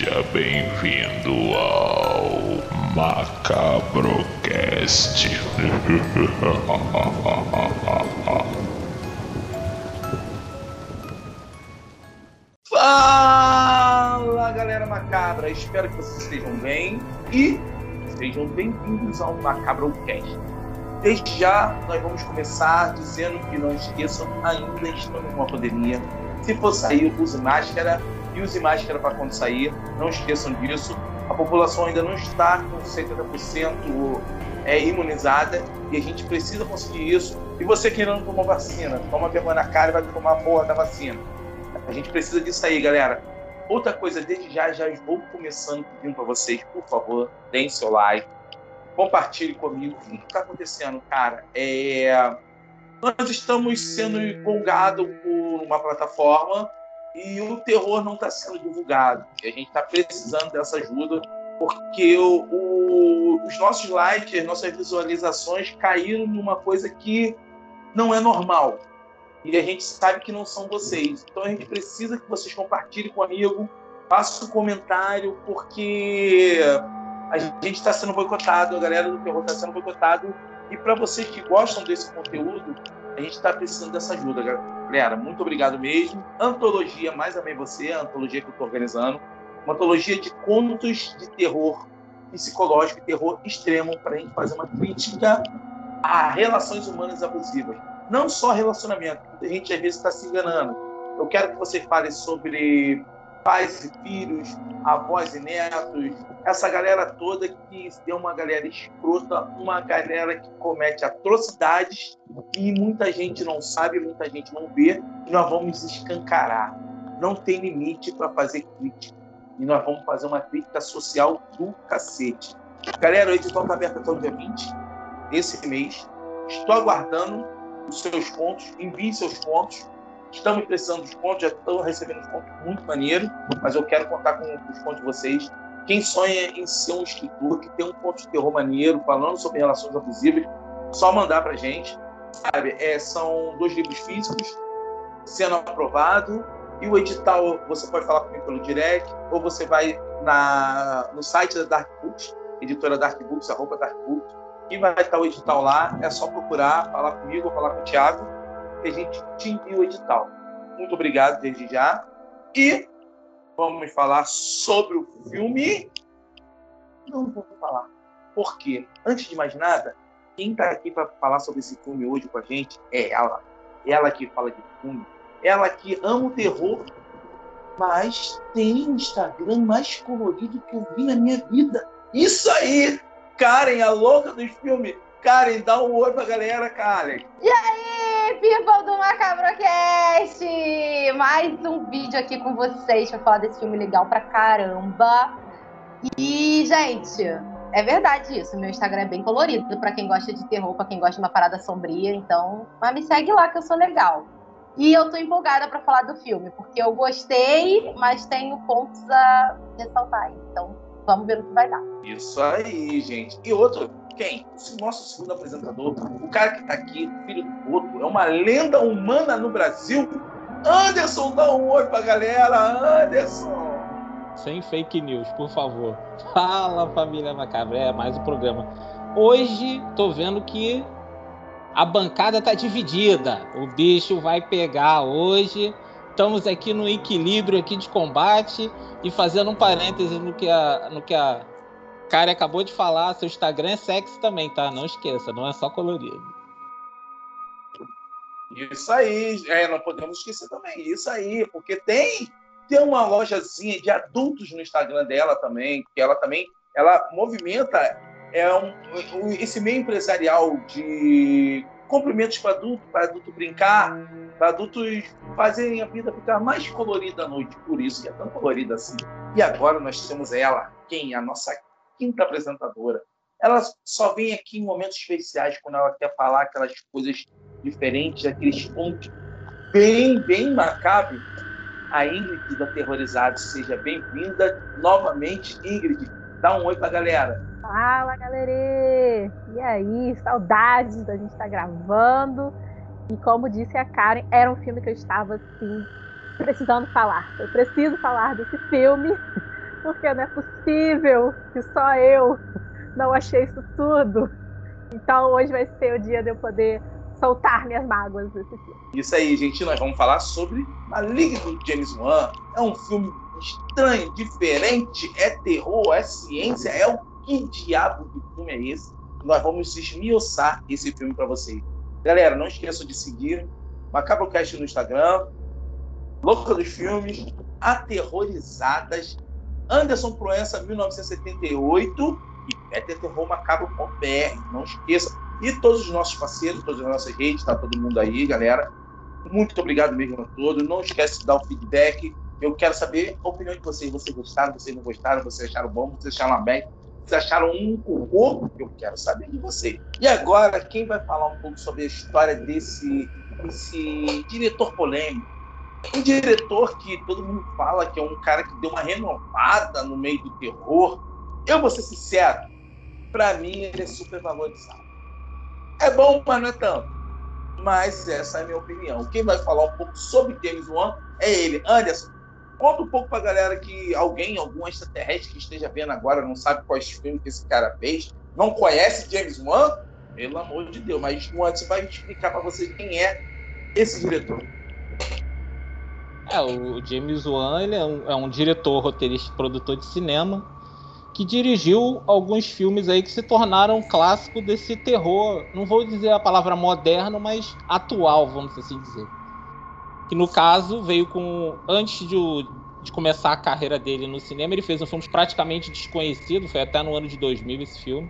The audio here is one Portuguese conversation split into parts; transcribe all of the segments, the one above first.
Seja bem-vindo ao Macabrocast. Fala galera macabra, espero que vocês estejam bem e sejam bem-vindos ao Macabrocast. Desde já, nós vamos começar dizendo que não esqueçam, ainda estamos numa pandemia. Se for sair, use máscara e use máscara para quando sair. Não esqueçam disso. A população ainda não está com 70% é, imunizada e a gente precisa conseguir isso. E você querendo tomar vacina, toma vergonha na cara e vai tomar a porra da vacina. A gente precisa disso aí, galera. Outra coisa, desde já, já vou começando pedindo para vocês, por favor, deem seu like, compartilhe comigo o que está acontecendo, cara. É... Nós estamos sendo empolgados por uma plataforma e o terror não está sendo divulgado. E a gente está precisando dessa ajuda porque o, o, os nossos likes, nossas visualizações caíram numa coisa que não é normal. E a gente sabe que não são vocês. Então a gente precisa que vocês compartilhem comigo, façam um comentário, porque a gente está sendo boicotado, a galera do terror está sendo boicotado. E para vocês que gostam desse conteúdo, a gente está precisando dessa ajuda, galera. Muito obrigado mesmo. Antologia, mais amei você, a antologia que eu estou organizando. Uma antologia de contos de terror psicológico e terror extremo para a gente fazer uma crítica a relações humanas abusivas. Não só relacionamento, a gente às vezes está se enganando. Eu quero que você fale sobre pais e filhos, avós e netos, essa galera toda que é uma galera escrota, uma galera que comete atrocidades e muita gente não sabe, muita gente não vê, e nós vamos escancarar. Não tem limite para fazer crítica. E nós vamos fazer uma crítica social do cacete. Galera, o edital está aberto até o dia 20 desse mês. Estou aguardando os seus pontos. Envie seus pontos Estamos precisando dos pontos, já estão recebendo os pontos muito maneiro, mas eu quero contar com os pontos de vocês. Quem sonha em ser um escritor que tem um ponto de terror maneiro, falando sobre relações abusivas, só mandar para gente. Sabe, é, são dois livros físicos sendo aprovado e o edital você pode falar comigo pelo direct ou você vai na, no site da Dark Books, editora Dark Books, arroba Dark Books, e vai estar o edital lá. É só procurar, falar comigo ou falar com o Thiago que a gente te envia o edital. Muito obrigado desde já. E vamos falar sobre o filme. Não vou falar. Por quê? Antes de mais nada, quem está aqui para falar sobre esse filme hoje com a gente é ela. Ela que fala de filme. Ela que ama o terror, mas tem um Instagram mais colorido que eu vi na minha vida. Isso aí! Karen, a louca dos filmes. Karen, dá um oi pra galera, Karen. E aí? People do Macabrocast! Mais um vídeo aqui com vocês para falar desse filme legal pra caramba. E, gente, é verdade isso. Meu Instagram é bem colorido para quem gosta de terror, para quem gosta de uma parada sombria. Então, mas me segue lá que eu sou legal. E eu tô empolgada para falar do filme, porque eu gostei, mas tenho pontos a ressaltar. Então, vamos ver o que vai dar. Isso aí, gente. E outro, quem? O nosso segundo apresentador, o cara que está aqui, filho do Boto, é uma lenda humana no Brasil. Anderson, dá um oi pra galera, Anderson! Sem fake news, por favor. Fala, família Macabra, é mais um programa. Hoje, tô vendo que a bancada tá dividida. O bicho vai pegar hoje. Estamos aqui no equilíbrio aqui de combate e fazendo um parêntese no que a, no que a Cara, acabou de falar, seu Instagram é sexy também, tá? Não esqueça, não é só colorido. Isso aí, é, não podemos esquecer também, isso aí, porque tem tem uma lojazinha de adultos no Instagram dela também, que ela também ela movimenta é um, esse meio empresarial de cumprimentos para adulto, para adulto brincar, para adultos fazerem a vida ficar mais colorida à noite, por isso que é tão colorida assim. E agora nós temos ela, quem? A nossa quinta apresentadora. Ela só vem aqui em momentos especiais, quando ela quer falar aquelas coisas diferentes, aqueles pontos bem, bem macabros. A Ingrid da Terrorizado, seja bem-vinda novamente, Ingrid. Dá um oi pra galera. Fala, galera! E aí, saudades da gente estar tá gravando. E como disse a Karen, era um filme que eu estava assim precisando falar. Eu preciso falar desse filme porque não é possível que só eu não achei isso tudo. Então hoje vai ser o dia de eu poder soltar minhas mágoas desse filme. Isso aí, gente, nós vamos falar sobre Maligno do James Wan. É um filme estranho, diferente, é terror, é ciência, é o que diabo de filme é esse? Nós vamos esmiuçar esse filme para vocês. Galera, não esqueçam de seguir Macabrocast no Instagram, Louca dos Filmes, Aterrorizadas, Anderson Proença 1978 e Peter Terror Macabro com BR. Não esqueça. E todos os nossos parceiros, todas as nossas redes, tá todo mundo aí, galera. Muito obrigado mesmo a todos. Não esquece de dar o feedback. Eu quero saber a opinião de vocês. Vocês gostaram, vocês não gostaram, vocês acharam bom, vocês acharam aberto, vocês acharam um cocô? Eu quero saber de você. E agora, quem vai falar um pouco sobre a história desse, desse diretor polêmico? Um diretor que todo mundo fala que é um cara que deu uma renovada no meio do terror. Eu vou ser sincero, para mim ele é super valorizado. É bom, mas não é tanto. Mas essa é a minha opinião. Quem vai falar um pouco sobre James Wan é ele. Anderson, conta um pouco pra galera que alguém, algum extraterrestre que esteja vendo agora, não sabe quais filmes que esse cara fez, não conhece James Wan, pelo amor de Deus. Mas antes vai explicar para vocês quem é esse diretor. É, o James Wan ele é, um, é um diretor, roteirista, produtor de cinema que dirigiu alguns filmes aí que se tornaram clássico desse terror, não vou dizer a palavra moderno, mas atual, vamos assim dizer. Que no caso veio com antes de, de começar a carreira dele no cinema, ele fez um filme praticamente desconhecido, foi até no ano de 2000 esse filme.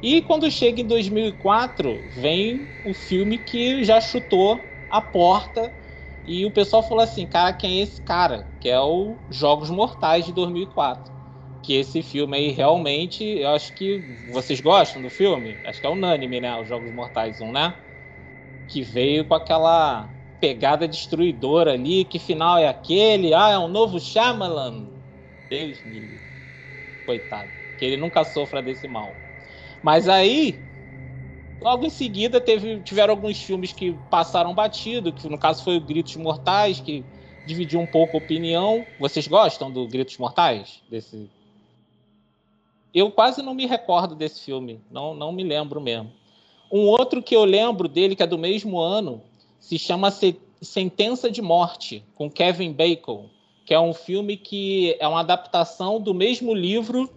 E quando chega em 2004, vem o filme que já chutou a porta e o pessoal falou assim: cara, quem é esse cara? Que é o Jogos Mortais de 2004. Que esse filme aí realmente, eu acho que vocês gostam do filme? Acho que é unânime, né? Os Jogos Mortais 1, né? Que veio com aquela pegada destruidora ali. Que final é aquele? Ah, é um novo Shyamalan. Deus me livre. Coitado. Que ele nunca sofra desse mal. Mas aí, Logo em seguida, teve, tiveram alguns filmes que passaram batido, que no caso foi o Gritos Mortais, que dividiu um pouco a opinião. Vocês gostam do Gritos Mortais? Desse... Eu quase não me recordo desse filme, não, não me lembro mesmo. Um outro que eu lembro dele, que é do mesmo ano, se chama Sentença de Morte, com Kevin Bacon, que é um filme que é uma adaptação do mesmo livro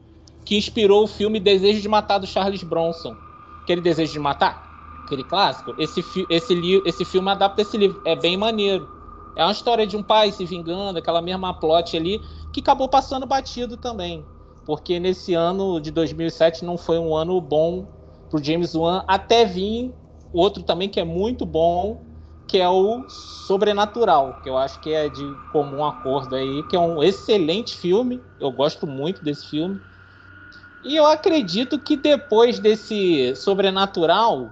que inspirou o filme Desejo de Matar do Charles Bronson aquele desejo de matar, aquele clássico, esse, esse, esse filme adapta esse livro. É bem maneiro. É uma história de um pai se vingando, aquela mesma plot ali, que acabou passando batido também. Porque nesse ano de 2007 não foi um ano bom pro James Wan, até vir outro também que é muito bom, que é o Sobrenatural, que eu acho que é de comum acordo aí, que é um excelente filme. Eu gosto muito desse filme. E eu acredito que depois desse sobrenatural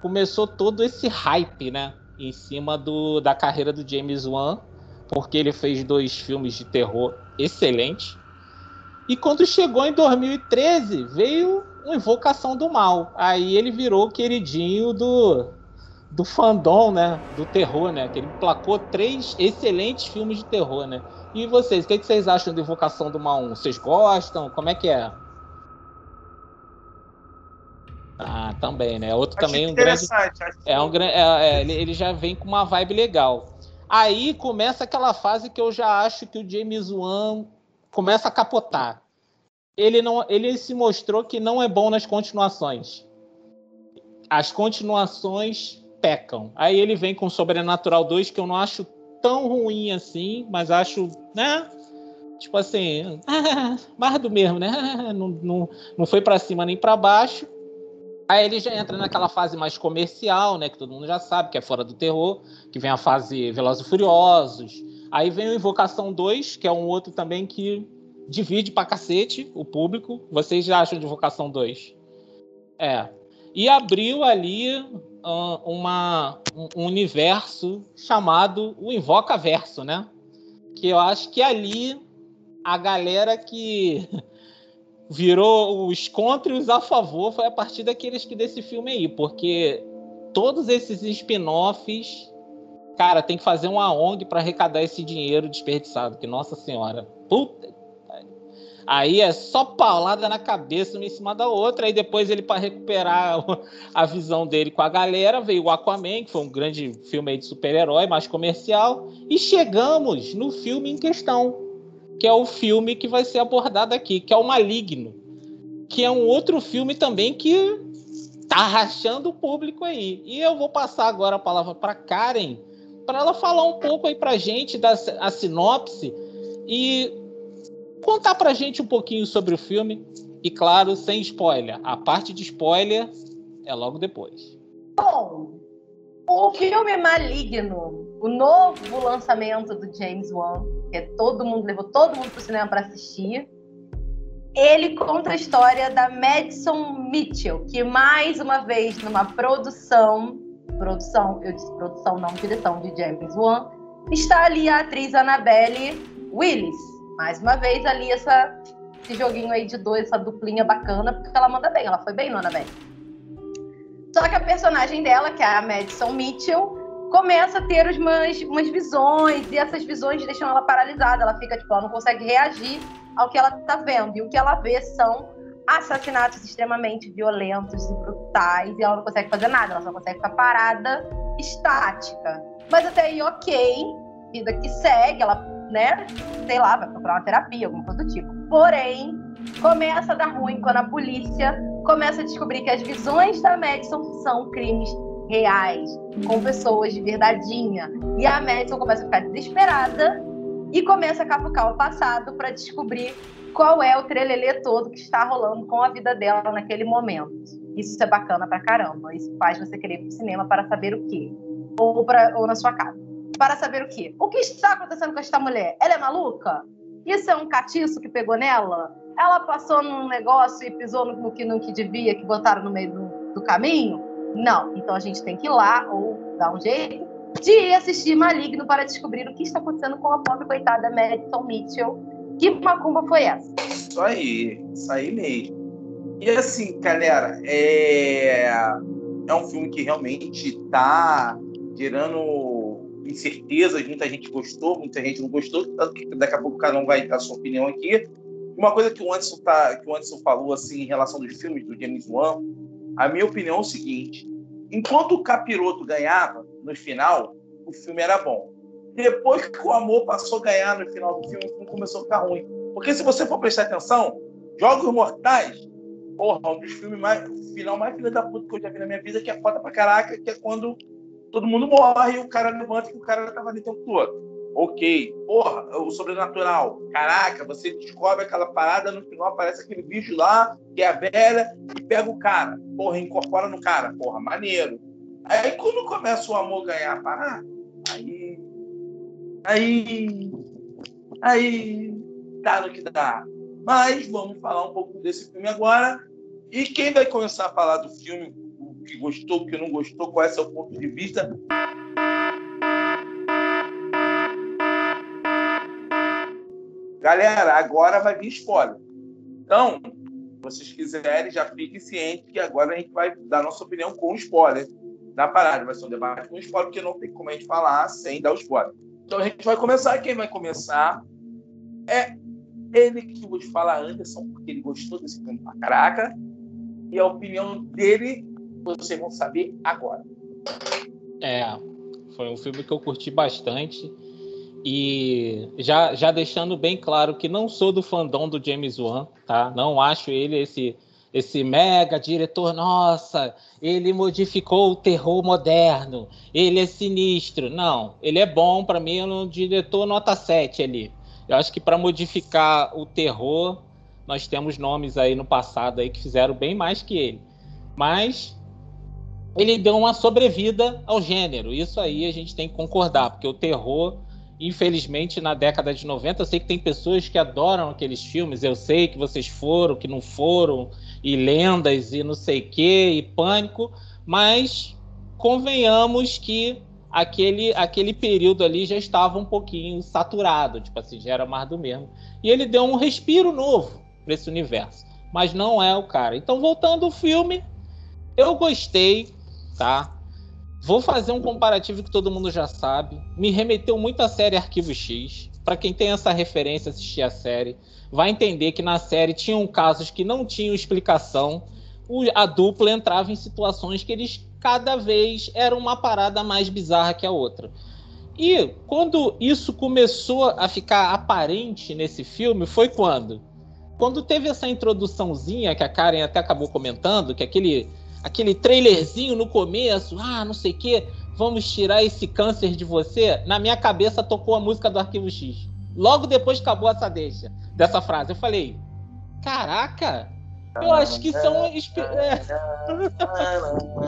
começou todo esse hype, né? Em cima do, da carreira do James Wan, porque ele fez dois filmes de terror excelentes. E quando chegou em 2013, veio uma Invocação do Mal. Aí ele virou queridinho do, do fandom, né? Do terror, né? Que ele placou três excelentes filmes de terror, né? E vocês, o que, que vocês acham da Invocação do Mal 1? Vocês gostam? Como é que é? Ah, também, né? Outro Acho também um grande. É um grande. É, é, ele, ele já vem com uma vibe legal. Aí começa aquela fase que eu já acho que o James Wan começa a capotar. Ele não, ele se mostrou que não é bom nas continuações. As continuações pecam. Aí ele vem com Sobrenatural 2 que eu não acho tão ruim assim, mas acho, né? Tipo assim, mais do mesmo, né? Não, não, não foi para cima nem para baixo. Aí ele já entra naquela fase mais comercial, né? Que todo mundo já sabe, que é fora do terror, que vem a fase Velozes e Furiosos. Aí vem o Invocação 2, que é um outro também que divide pra cacete o público. Vocês já acham de Invocação 2? É. E abriu ali uh, uma, um universo chamado o Invocaverso, né? Que eu acho que ali a galera que virou os contra e os a favor foi a partir daqueles que desse filme aí, porque todos esses spin-offs, cara, tem que fazer uma ONG para arrecadar esse dinheiro desperdiçado, que nossa senhora, puta, Aí é só paulada na cabeça, uma em cima da outra. Aí depois ele, para recuperar a visão dele com a galera, veio o Aquaman, que foi um grande filme de super-herói, mais comercial. E chegamos no filme em questão, que é o filme que vai ser abordado aqui, que é o Maligno. Que é um outro filme também que tá rachando o público aí. E eu vou passar agora a palavra para Karen, para ela falar um pouco aí pra gente da a sinopse e contar pra gente um pouquinho sobre o filme. E claro, sem spoiler. A parte de spoiler é logo depois. Bom, o filme Maligno, o novo lançamento do James Wan, que todo mundo levou todo mundo pro cinema para assistir. Ele conta a história da Madison Mitchell, que mais uma vez numa produção, produção, eu disse produção, não direção de James Wan, está ali a atriz Annabelle Willis, mais uma vez ali essa, esse joguinho aí de dois, essa duplinha bacana, porque ela manda bem, ela foi bem Annabelle. Só que a personagem dela, que é a Madison Mitchell, começa a ter umas, umas visões, e essas visões deixam ela paralisada, ela fica, tipo, ela não consegue reagir ao que ela tá vendo. E o que ela vê são assassinatos extremamente violentos e brutais, e ela não consegue fazer nada, ela só consegue ficar parada, estática. Mas até aí, ok, vida que segue, ela né, sei lá, vai procurar uma terapia, alguma coisa do tipo. Porém, começa a dar ruim quando a polícia começa a descobrir que as visões da Madison são crimes reais, com pessoas de verdadeinha. E a Madison começa a ficar desesperada e começa a capucar o passado para descobrir qual é o trelelê todo que está rolando com a vida dela naquele momento. Isso é bacana pra caramba. Isso faz você querer ir pro cinema para saber o quê? Ou, pra, ou na sua casa para saber o quê? O que está acontecendo com esta mulher? Ela é maluca? Isso é um catiço que pegou nela? Ela passou num negócio e pisou no que não que devia, que botaram no meio do, do caminho? Não. Então a gente tem que ir lá ou dar um jeito de ir assistir Maligno para descobrir o que está acontecendo com a pobre coitada Madison Mitchell. Que macumba foi essa? Isso aí, isso aí mesmo. E assim, galera, é, é um filme que realmente está gerando incertezas, muita gente gostou, muita gente não gostou, daqui a pouco cada um vai dar sua opinião aqui. Uma coisa que o Anderson, tá, que o Anderson falou assim, em relação dos filmes do James Wan, a minha opinião é o seguinte: enquanto o Capiroto ganhava no final, o filme era bom. Depois que o amor passou a ganhar no final do filme, o filme começou a ficar ruim. Porque se você for prestar atenção, Jogos Mortais, porra, um dos filmes mais. final mais filha da puta que eu já vi na minha vida, que é foda pra caraca, que é quando todo mundo morre e o cara levanta que o cara tava ali o tempo todo. Ok. Porra, o sobrenatural. Caraca, você descobre aquela parada, no final aparece aquele bicho lá, que é a velha, e pega o cara. Porra, incorpora no cara. Porra, maneiro. Aí quando começa o amor ganhar a aí. Aí. Aí. Dá no que dá. Mas vamos falar um pouco desse filme agora. E quem vai começar a falar do filme que gostou, o que não gostou, qual é o seu ponto de vista. Galera, agora vai vir spoiler. Então, se vocês quiserem, já fiquem cientes que agora a gente vai dar nossa opinião com spoiler da parada. Vai ser um debate com spoiler, porque não tem como a gente falar sem dar o spoiler. Então a gente vai começar. Quem vai começar é ele que vos fala, Anderson, porque ele gostou desse filme pra caraca. E a opinião dele vocês vão saber agora. É, foi um filme que eu curti bastante. E já, já deixando bem claro que não sou do fandom do James Wan, tá? Não acho ele esse esse mega diretor, nossa, ele modificou o terror moderno, ele é sinistro. Não, ele é bom para mim, é um diretor nota 7 ali. Eu acho que para modificar o terror, nós temos nomes aí no passado aí que fizeram bem mais que ele. Mas ele deu uma sobrevida ao gênero. Isso aí a gente tem que concordar, porque o terror, infelizmente, na década de 90, eu sei que tem pessoas que adoram aqueles filmes, eu sei que vocês foram, que não foram, e lendas, e não sei o quê, e pânico, mas convenhamos que aquele, aquele período ali já estava um pouquinho saturado, tipo assim, já era mais do mesmo. E ele deu um respiro novo para esse universo, mas não é o cara. Então, voltando ao filme, eu gostei, tá? Vou fazer um comparativo que todo mundo já sabe. Me remeteu muito à série Arquivo X. para quem tem essa referência assistir a série, vai entender que na série tinham casos que não tinham explicação. A dupla entrava em situações que eles cada vez era uma parada mais bizarra que a outra. E quando isso começou a ficar aparente nesse filme foi quando quando teve essa introduçãozinha que a Karen até acabou comentando, que aquele aquele trailerzinho no começo, ah, não sei o quê, vamos tirar esse câncer de você, na minha cabeça tocou a música do Arquivo X. Logo depois acabou essa deixa dessa frase. Eu falei, caraca, eu acho que são.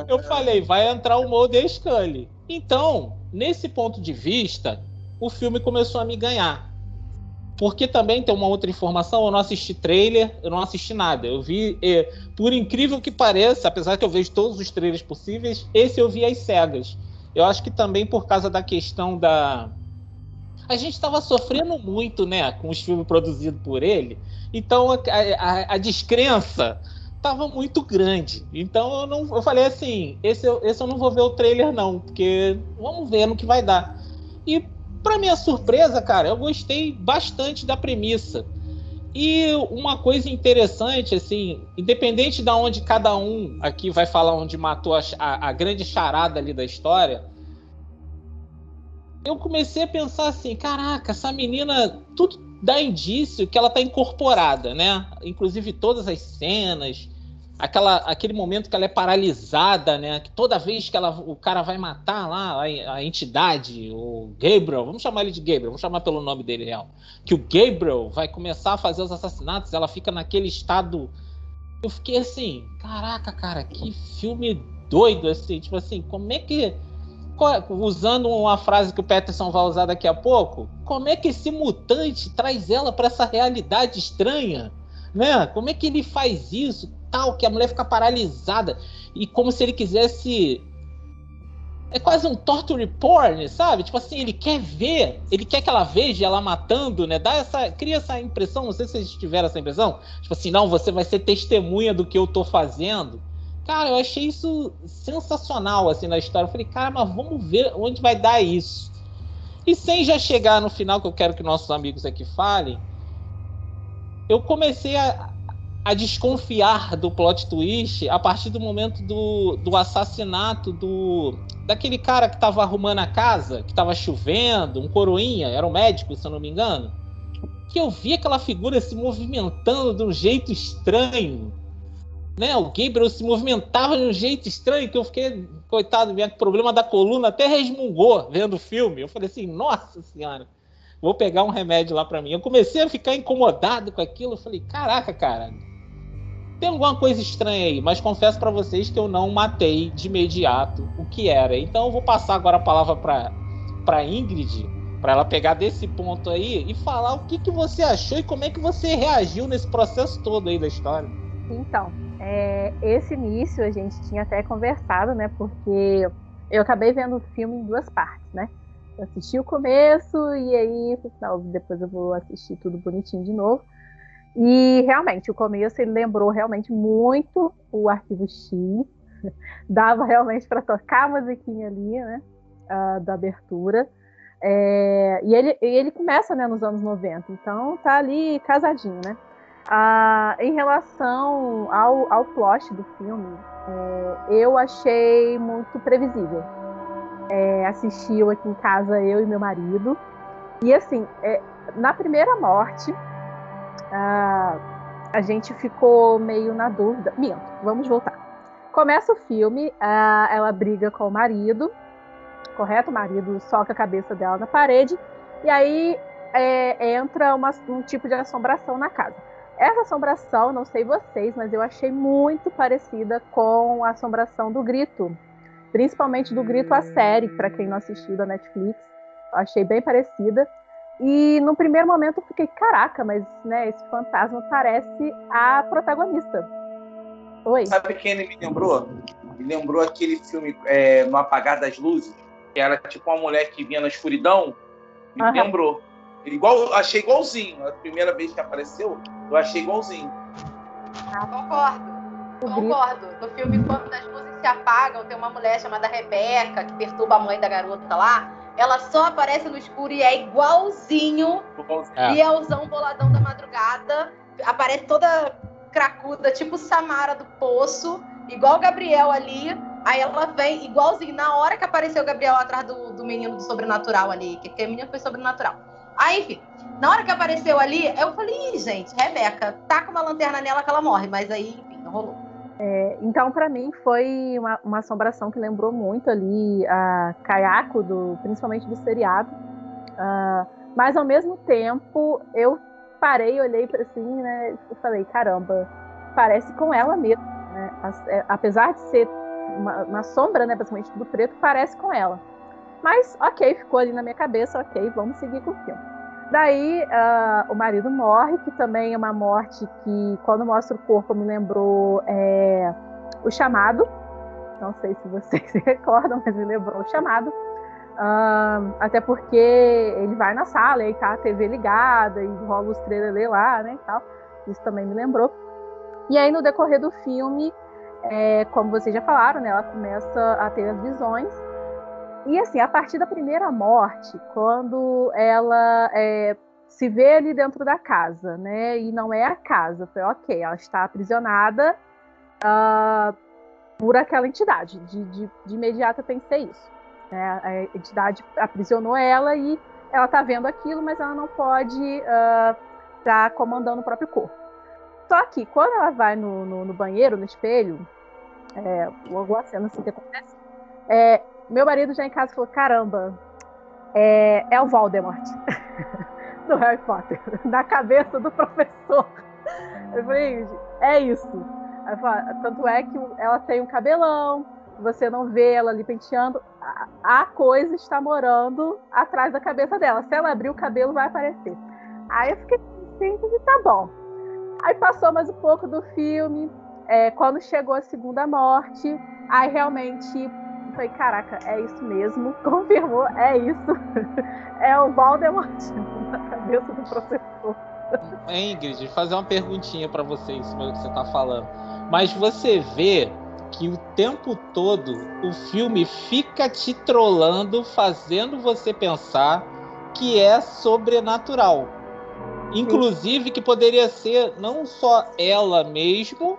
Eu falei, vai entrar o Mulder Scully. Então, nesse ponto de vista, o filme começou a me ganhar. Porque também tem uma outra informação, eu não assisti trailer, eu não assisti nada. Eu vi, por incrível que pareça, apesar que eu vejo todos os trailers possíveis, esse eu vi às cegas. Eu acho que também por causa da questão da. A gente estava sofrendo muito, né, com os filmes produzidos por ele. Então a, a, a descrença estava muito grande. Então eu, não, eu falei assim: esse, esse eu não vou ver o trailer, não, porque vamos ver no que vai dar. E para minha surpresa, cara, eu gostei bastante da premissa. E uma coisa interessante, assim, independente de onde cada um aqui vai falar onde matou a, a, a, grande charada ali da história, eu comecei a pensar assim, caraca, essa menina, tudo dá indício que ela tá incorporada, né? Inclusive todas as cenas, aquela, aquele momento que ela é paralisada, né? Que toda vez que ela, o cara vai matar lá a, a, entidade, o Gabriel, vamos chamar ele de Gabriel, vamos chamar pelo nome dele real, que o Gabriel vai começar a fazer os assassinatos, ela fica naquele estado. Eu fiquei assim, caraca, cara, que filme doido assim, tipo assim, como é que usando uma frase que o Peterson vai usar daqui a pouco, como é que esse mutante traz ela para essa realidade estranha? Né? Como é que ele faz isso? Tal, que a mulher fica paralisada e como se ele quisesse é quase um torture porn, sabe? Tipo assim, ele quer ver, ele quer que ela veja ela matando, né? Dá essa, cria essa impressão, não sei se vocês tiveram essa impressão, tipo assim, não, você vai ser testemunha do que eu tô fazendo. Cara, eu achei isso sensacional assim na história. Eu falei, cara, mas vamos ver onde vai dar isso. E sem já chegar no final que eu quero que nossos amigos aqui falem, eu comecei a, a desconfiar do plot twist a partir do momento do, do assassinato do daquele cara que estava arrumando a casa, que estava chovendo, um coroinha, era um médico, se eu não me engano. Que eu vi aquela figura se movimentando de um jeito estranho. Né? O Gabriel se movimentava de um jeito estranho que eu fiquei, coitado, minha problema da coluna até resmungou vendo o filme. Eu falei assim, nossa senhora, vou pegar um remédio lá para mim. Eu comecei a ficar incomodado com aquilo. Eu falei, caraca, cara, tem alguma coisa estranha aí, mas confesso para vocês que eu não matei de imediato o que era. Então eu vou passar agora a palavra para para Ingrid, para ela pegar desse ponto aí e falar o que, que você achou e como é que você reagiu nesse processo todo aí da história. Então, é, esse início a gente tinha até conversado, né? Porque eu acabei vendo o filme em duas partes, né? Eu assisti o começo e aí, não, depois eu vou assistir tudo bonitinho de novo. E realmente, o começo ele lembrou realmente muito o arquivo X. Dava realmente para tocar a musiquinha ali, né? Uh, da abertura. É, e ele, ele começa né, nos anos 90, então tá ali casadinho, né? Ah, em relação ao, ao plot do filme, é, eu achei muito previsível. É, assistiu aqui em casa eu e meu marido. E assim, é, na primeira morte, ah, a gente ficou meio na dúvida. Minto, vamos voltar. Começa o filme, ah, ela briga com o marido, correto? O marido soca a cabeça dela na parede, e aí é, entra uma, um tipo de assombração na casa. Essa assombração, não sei vocês, mas eu achei muito parecida com a assombração do grito, principalmente do grito a série, para quem não assistiu da Netflix. Achei bem parecida. E no primeiro momento eu fiquei, caraca, mas né, esse fantasma parece a protagonista. Oi. Sabe quem ele me lembrou? Me lembrou aquele filme é, No Apagar das Luzes, que era tipo uma mulher que vinha na escuridão. Me uhum. lembrou. Igual, achei igualzinho. A primeira vez que apareceu, eu achei igualzinho. Ah, concordo. Concordo. No filme, quando as luzes se apagam, tem uma mulher chamada Rebeca que perturba a mãe da garota lá ela só aparece no escuro e é igualzinho É. Bielzão boladão da madrugada. Aparece toda cracuda, tipo Samara do Poço, igual o Gabriel ali. Aí ela vem igualzinho, na hora que apareceu o Gabriel atrás do, do menino do sobrenatural ali, que, que o menino foi sobrenatural. Aí, enfim, na hora que apareceu ali, eu falei, Ih, gente, Rebeca, tá com uma lanterna nela que ela morre, mas aí, enfim, não rolou. Então, pra mim, foi uma, uma assombração que lembrou muito ali a Kayako, do, principalmente do seriado. Ah, mas, ao mesmo tempo, eu parei, olhei para assim, né? E falei, caramba, parece com ela mesmo. Né? É, apesar de ser uma, uma sombra, né, basicamente do preto, parece com ela. Mas, ok, ficou ali na minha cabeça, ok, vamos seguir com o filme. Daí, ah, o marido morre, que também é uma morte que, quando mostra o corpo, me lembrou é, o chamado. Não sei se vocês se recordam, mas me lembrou o chamado. Ah, até porque ele vai na sala e aí tá a TV ligada e rola os trailers lá, né, e tal. Isso também me lembrou. E aí, no decorrer do filme, é, como vocês já falaram, né, ela começa a ter as visões. E assim, a partir da primeira morte, quando ela é, se vê ali dentro da casa, né? E não é a casa, foi ok, ela está aprisionada ah, por aquela entidade. De, de, de imediato pensei isso. né? A entidade aprisionou ela e ela está vendo aquilo, mas ela não pode estar comandando o próprio corpo. Só que quando ela vai no, no, no banheiro, no espelho, é, alguma cena assim que acontece, é, meu marido já em casa falou: caramba, é, é o Voldemort do Harry Potter, na cabeça do professor. Eu falei, é isso. Falei, tanto é que ela tem um cabelão, você não vê ela ali penteando, a, coisa está morando atrás da cabeça dela. Se ela abrir o cabelo, vai aparecer. Aí eu fiquei e tá bom. Aí passou mais um pouco do filme, é, quando chegou a segunda morte, aí realmente foi, caraca, é isso mesmo, confirmou, é isso. é o Voldemort na cabeça do professor. Ingrid, fazer uma perguntinha pra você em cima do que você tá falando. Mas você vê que o tempo todo o filme fica te trollando, fazendo você pensar que é sobrenatural. Inclusive que poderia ser não só ela mesmo,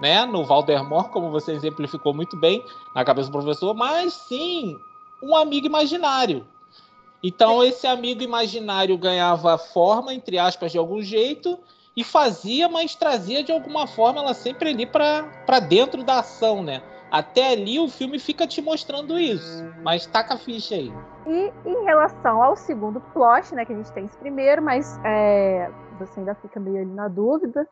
né, no Valdermore, como você exemplificou muito bem na cabeça do professor, mas sim um amigo imaginário. Então esse amigo imaginário ganhava forma, entre aspas, de algum jeito e fazia, mas trazia de alguma forma ela sempre ali para dentro da ação, né? Até ali o filme fica te mostrando isso, mas taca a ficha aí. E em relação ao segundo plot, né, que a gente tem esse primeiro, mas é, você ainda fica meio ali na dúvida,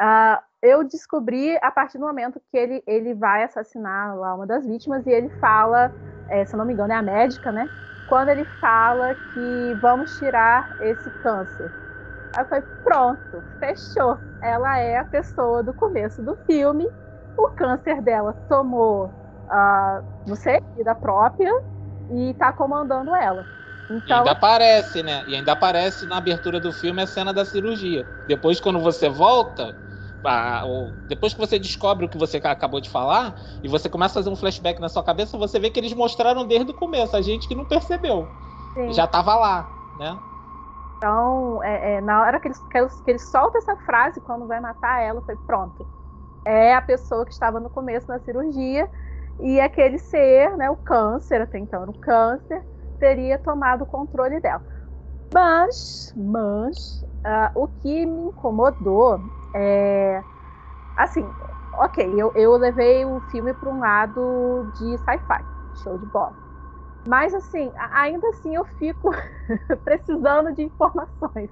uh, eu descobri a partir do momento que ele, ele vai assassinar lá uma das vítimas e ele fala, é, se eu não me engano é a médica, né, quando ele fala que vamos tirar esse câncer. Aí eu falei, pronto, fechou. Ela é a pessoa do começo do filme. O câncer dela tomou, uh, não sei, vida própria e tá comandando ela. E Então, ainda aparece, né? E ainda aparece na abertura do filme a cena da cirurgia. Depois, quando você volta, a- o- depois que você descobre o que você acabou de falar, e você começa a fazer um flashback na sua cabeça, você vê que eles mostraram desde o começo, a gente que não percebeu. sim. Já tava lá, né? Então, é, é, na hora que ele, que, ele, solta essa frase, quando vai matar ela, foi pronto. É a pessoa que estava no começo da cirurgia e aquele ser, né, o câncer, até então era o câncer, teria tomado o controle dela. Mas, mas, ah, o que me incomodou é, assim, ok, eu, eu levei o filme para um lado de sci-fi, show de bola. Mas assim, ainda assim eu fico precisando de informações.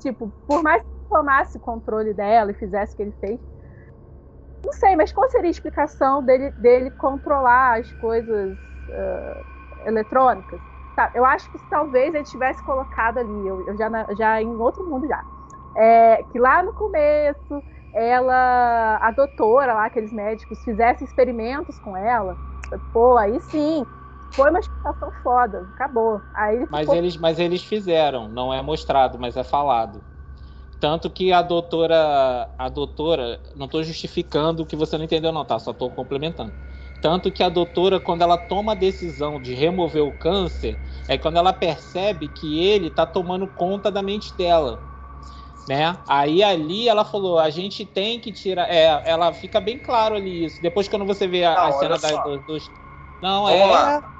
Tipo, por mais que ele tomasse o controle dela e fizesse o que ele fez, não sei, mas qual seria a explicação dele, dele controlar as coisas ah, eletrônicas? Tá, eu acho que talvez ele tivesse colocado ali, eu, eu já, já em outro mundo já. É, que lá no começo, ela, a doutora lá, aqueles médicos, fizessem experimentos com ela. Pô, aí sim, foi uma explicação foda, acabou. Aí ele Mas ficou eles, mas eles fizeram, não é mostrado, mas é falado. Tanto que a doutora, a doutora, não estou justificando o que você não entendeu não, tá? Só estou complementando. Tanto que a doutora, quando ela toma a decisão de remover o câncer, é quando ela percebe que ele está tomando conta da mente dela. Né? Aí ali ela falou, a gente tem que tirar. É, ela fica bem claro ali isso. Depois quando você vê a, Não, a cena da, dos. Não, Vamos é. lá.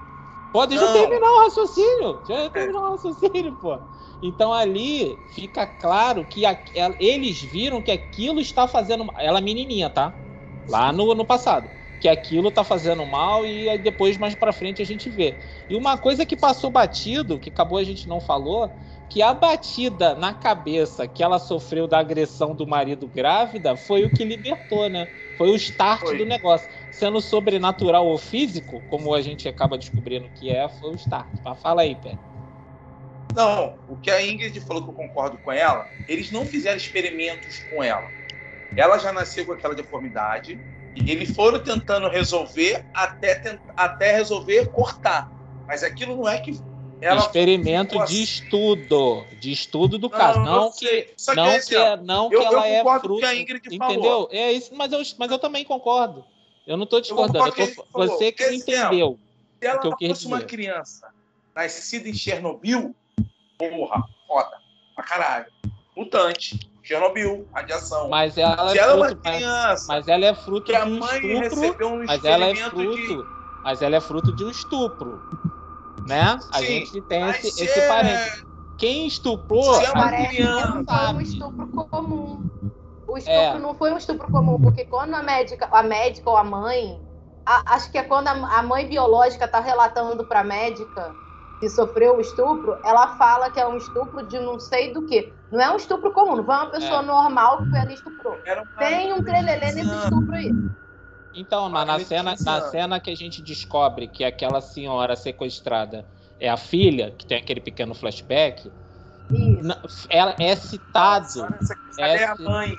Pô, deixa eu Não. terminar o raciocínio. Deixa eu terminar o raciocínio, pô. Então ali fica claro que a- ela- eles viram que aquilo está fazendo. Ela é menininha, tá? Lá no, no passado. Que aquilo tá fazendo mal e aí depois, mais pra frente, a gente vê. E uma coisa que passou batido, que acabou a gente não falou, que a batida na cabeça que ela sofreu da agressão do marido grávida foi o que libertou, né? Foi o start Foi. do negócio. Sendo sobrenatural ou físico, como a gente acaba descobrindo que é, foi o start. Mas fala aí, Pé. Não, o que a Ingrid falou que eu concordo com ela, eles não fizeram experimentos com ela. Ela já nasceu com aquela deformidade e eles foram tentando resolver até, até resolver cortar. Mas aquilo não é que ela Experimento de estudo. De estudo do caso. Não, eu que. Só que não é que, é, não eu- que eu ela é com o fruto. que a Ingrid entendeu? falou. É isso, mas eu, mas eu também concordo. Eu não tô discordando. eu tô- você que não Esse é, entendeu. Se ela que eu fosse uma criança nascida em Chernobyl, porra, foda, pra caralho. Mutante, Chernobyl, radiação. Mas ela Se é ela é uma fruto, mas, criança mas ela é fruto de a um mãe estupro. um Mas ela é experimento de fruto. Mas ela é fruto de um estupro. Né? A Sim, gente tem esse, se esse é- parênteses. Quem estuprou. Se é uma criança, não foi um estupro comum. O estupro É. não foi um estupro comum, porque quando a médica, a médica ou a mãe, a- acho que é quando a, a mãe biológica está relatando para a médica que sofreu o estupro, ela fala que é um estupro de não sei do que. Não é um estupro comum, não foi uma pessoa É. normal que foi ali e estuprou. Tem um trelelê nesse estupro aí. Então, na, na cena, na cena que a gente descobre que aquela senhora sequestrada é a filha, que tem aquele pequeno flashback, na- ela é citado. Ela é a Essa- mãe.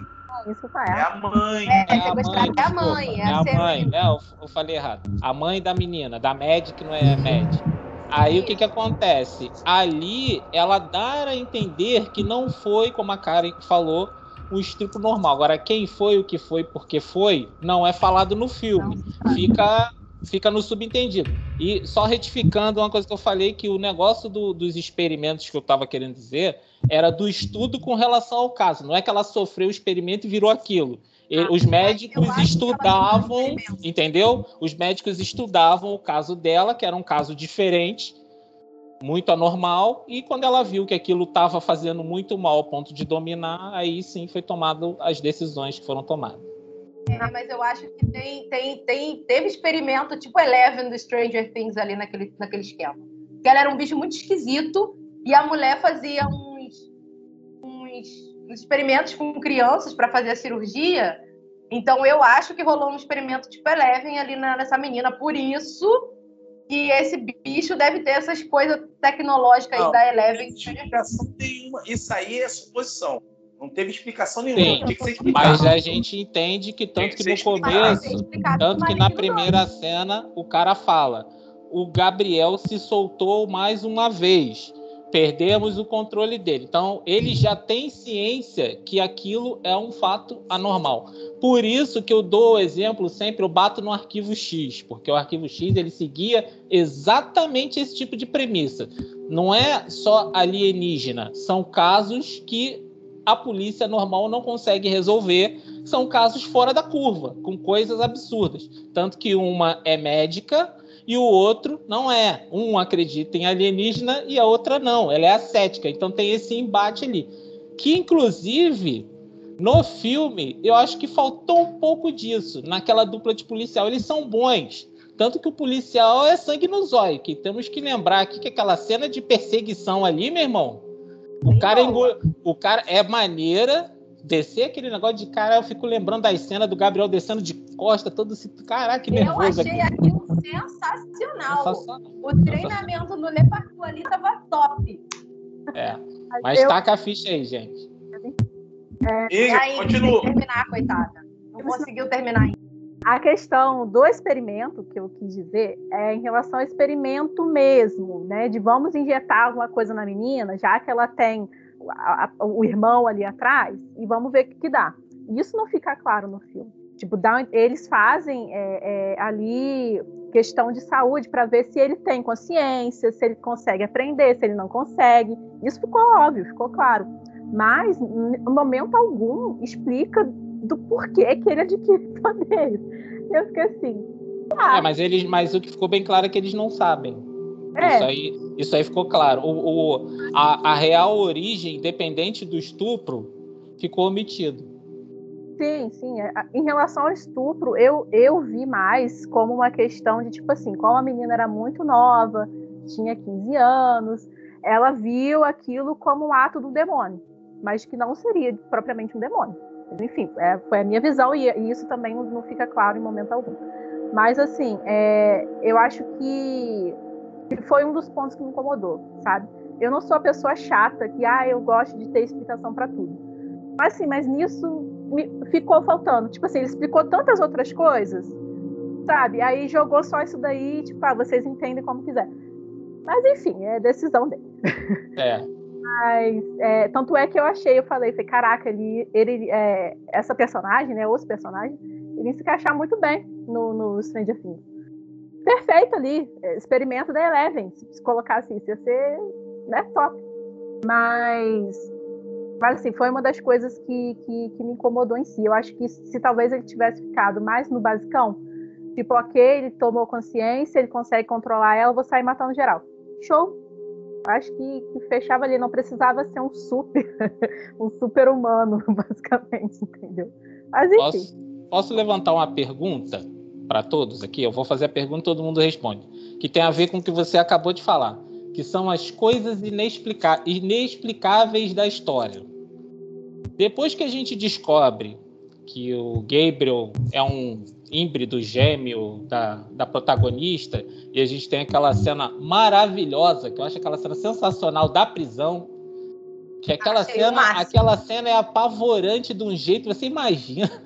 Isso tá É a mãe. É, É a sequestrada é a mãe, é, é a a mãe. É, eu, eu falei errado. A mãe da menina, da Mad, que não é Mad. Aí o que que acontece? Ali ela dá a entender que não foi, como a Karen falou, um estupro normal. Agora, quem foi, o que foi, porque foi, não é falado no filme. Fica, fica no subentendido. E só retificando uma coisa que eu falei, que o negócio do- dos experimentos que eu estava querendo dizer era do estudo com relação ao caso. Não é que ela sofreu o experimento e virou aquilo. Ah, Os médicos que estudavam, entendeu? Os médicos estudavam o caso dela, que era um caso diferente, muito anormal, e quando ela viu que aquilo estava fazendo muito mal ao ponto de dominar, aí sim foi tomado as decisões que foram tomadas. É, mas eu acho que tem, tem, tem, teve experimento tipo Eleven do Stranger Things ali naquele, naquele esquema. Que ela era um bicho muito esquisito e a mulher fazia uns, uns, uns experimentos com crianças para fazer a cirurgia. Então eu acho que rolou um experimento tipo Eleven ali na- nessa menina. Por isso que esse bicho deve ter essas coisas tecnológicas aí Não, da Não Eleven. tem explicação nenhuma. Isso aí é suposição. Não teve explicação nenhuma. Sim, que. Mas a gente entende que tanto que no que. Mas tem começo, tanto que no na primeira cena o cara fala: o Gabriel se soltou mais uma vez. Perdemos o controle dele. Então, ele já tem ciência que aquilo é um fato anormal. Por isso que eu dou o exemplo sempre, eu bato no arquivo X, porque o arquivo X ele seguia exatamente esse tipo de premissa. Não é só alienígena, são casos que a polícia normal não consegue resolver, são casos fora da curva, com coisas absurdas. Tanto que uma é médica e o outro não é. Um acredita em alienígena e a outra não. Ela é ascética. Então tem esse embate ali. Que, inclusive, no filme, eu acho que faltou um pouco disso. Naquela dupla de policial. Eles são bons. Tanto que o policial é sangue no zóio. Que temos que lembrar aqui que aquela cena de perseguição ali, meu irmão. O cara, engol... o cara é maneira. Descer aquele negócio de cara, eu fico lembrando das cenas do Gabriel descendo de costa, todo esse. Caraca, que Eu nervoso achei aqui. aquilo sensacional. Sensacional. O treinamento no Le Parkour ali tava top. É. Mas eu, taca a ficha aí, gente. E Aí, continua. terminar, coitada. Não conseguiu terminar ainda. a questão do experimento que eu quis dizer é em relação ao experimento mesmo, né? De vamos injetar alguma coisa na menina, já que ela tem a- a- o irmão ali atrás, e vamos ver o que, que dá. Isso não fica claro no filme. Tipo, dá, eles fazem é, é, ali questão de saúde para ver se ele tem consciência, se ele consegue aprender, se ele não consegue. Isso ficou óbvio, ficou claro. Mas, em momento algum, explica do porquê que ele adquire poderes. Eu fiquei assim. Ah. É, mas, eles, mas o que ficou bem claro é que eles não sabem. É. Isso, aí, isso aí ficou claro. O, o, a, a real origem, independente do estupro, ficou omitido. Sim, sim. É, em relação ao estupro, eu, eu vi mais como uma questão de, tipo assim, como a menina era muito nova, tinha 15 anos, ela viu aquilo como um ato do demônio, mas que não seria propriamente um demônio. Enfim, é, foi a minha visão e, e isso também não, fica claro em momento algum. Mas, assim, é, eu acho que foi um dos pontos que me incomodou, sabe? Eu não sou a pessoa chata que, ah, eu gosto de ter explicação para tudo. Mas, assim, mas nisso ficou faltando. Tipo assim, ele explicou tantas outras coisas, sabe? Aí jogou só isso daí, tipo, ah, vocês entendem como quiser. Mas, enfim, é decisão dele. É. Mas, é, tanto é que eu achei, eu falei, falei caraca, ele, ele é, essa personagem, né, os personagens, ele se encaixar muito bem no, no Stranger Things. Perfeito ali, é, experimento da Eleven, se colocar assim, ia ser né, top. Mas, mas assim, foi uma das coisas que, que, que, me incomodou em si. Eu acho que se talvez ele tivesse ficado mais no basicão, tipo, ok, ele tomou consciência, ele consegue controlar ela, vou sair matando geral. Show, acho que, que, fechava ali, não precisava ser um super, um super humano, basicamente, entendeu? Mas enfim. Posso, posso levantar uma pergunta para todos aqui? Eu vou fazer a pergunta e todo mundo responde. Que tem a ver com o que você acabou de falar, que são as coisas inexplicáveis da história. Depois que a gente descobre que o Gabriel é um híbrido gêmeo da, da protagonista, e a gente tem aquela cena maravilhosa, que eu acho aquela cena sensacional da prisão. Que aquela Achei cena, aquela cena é apavorante de um jeito, você imagina.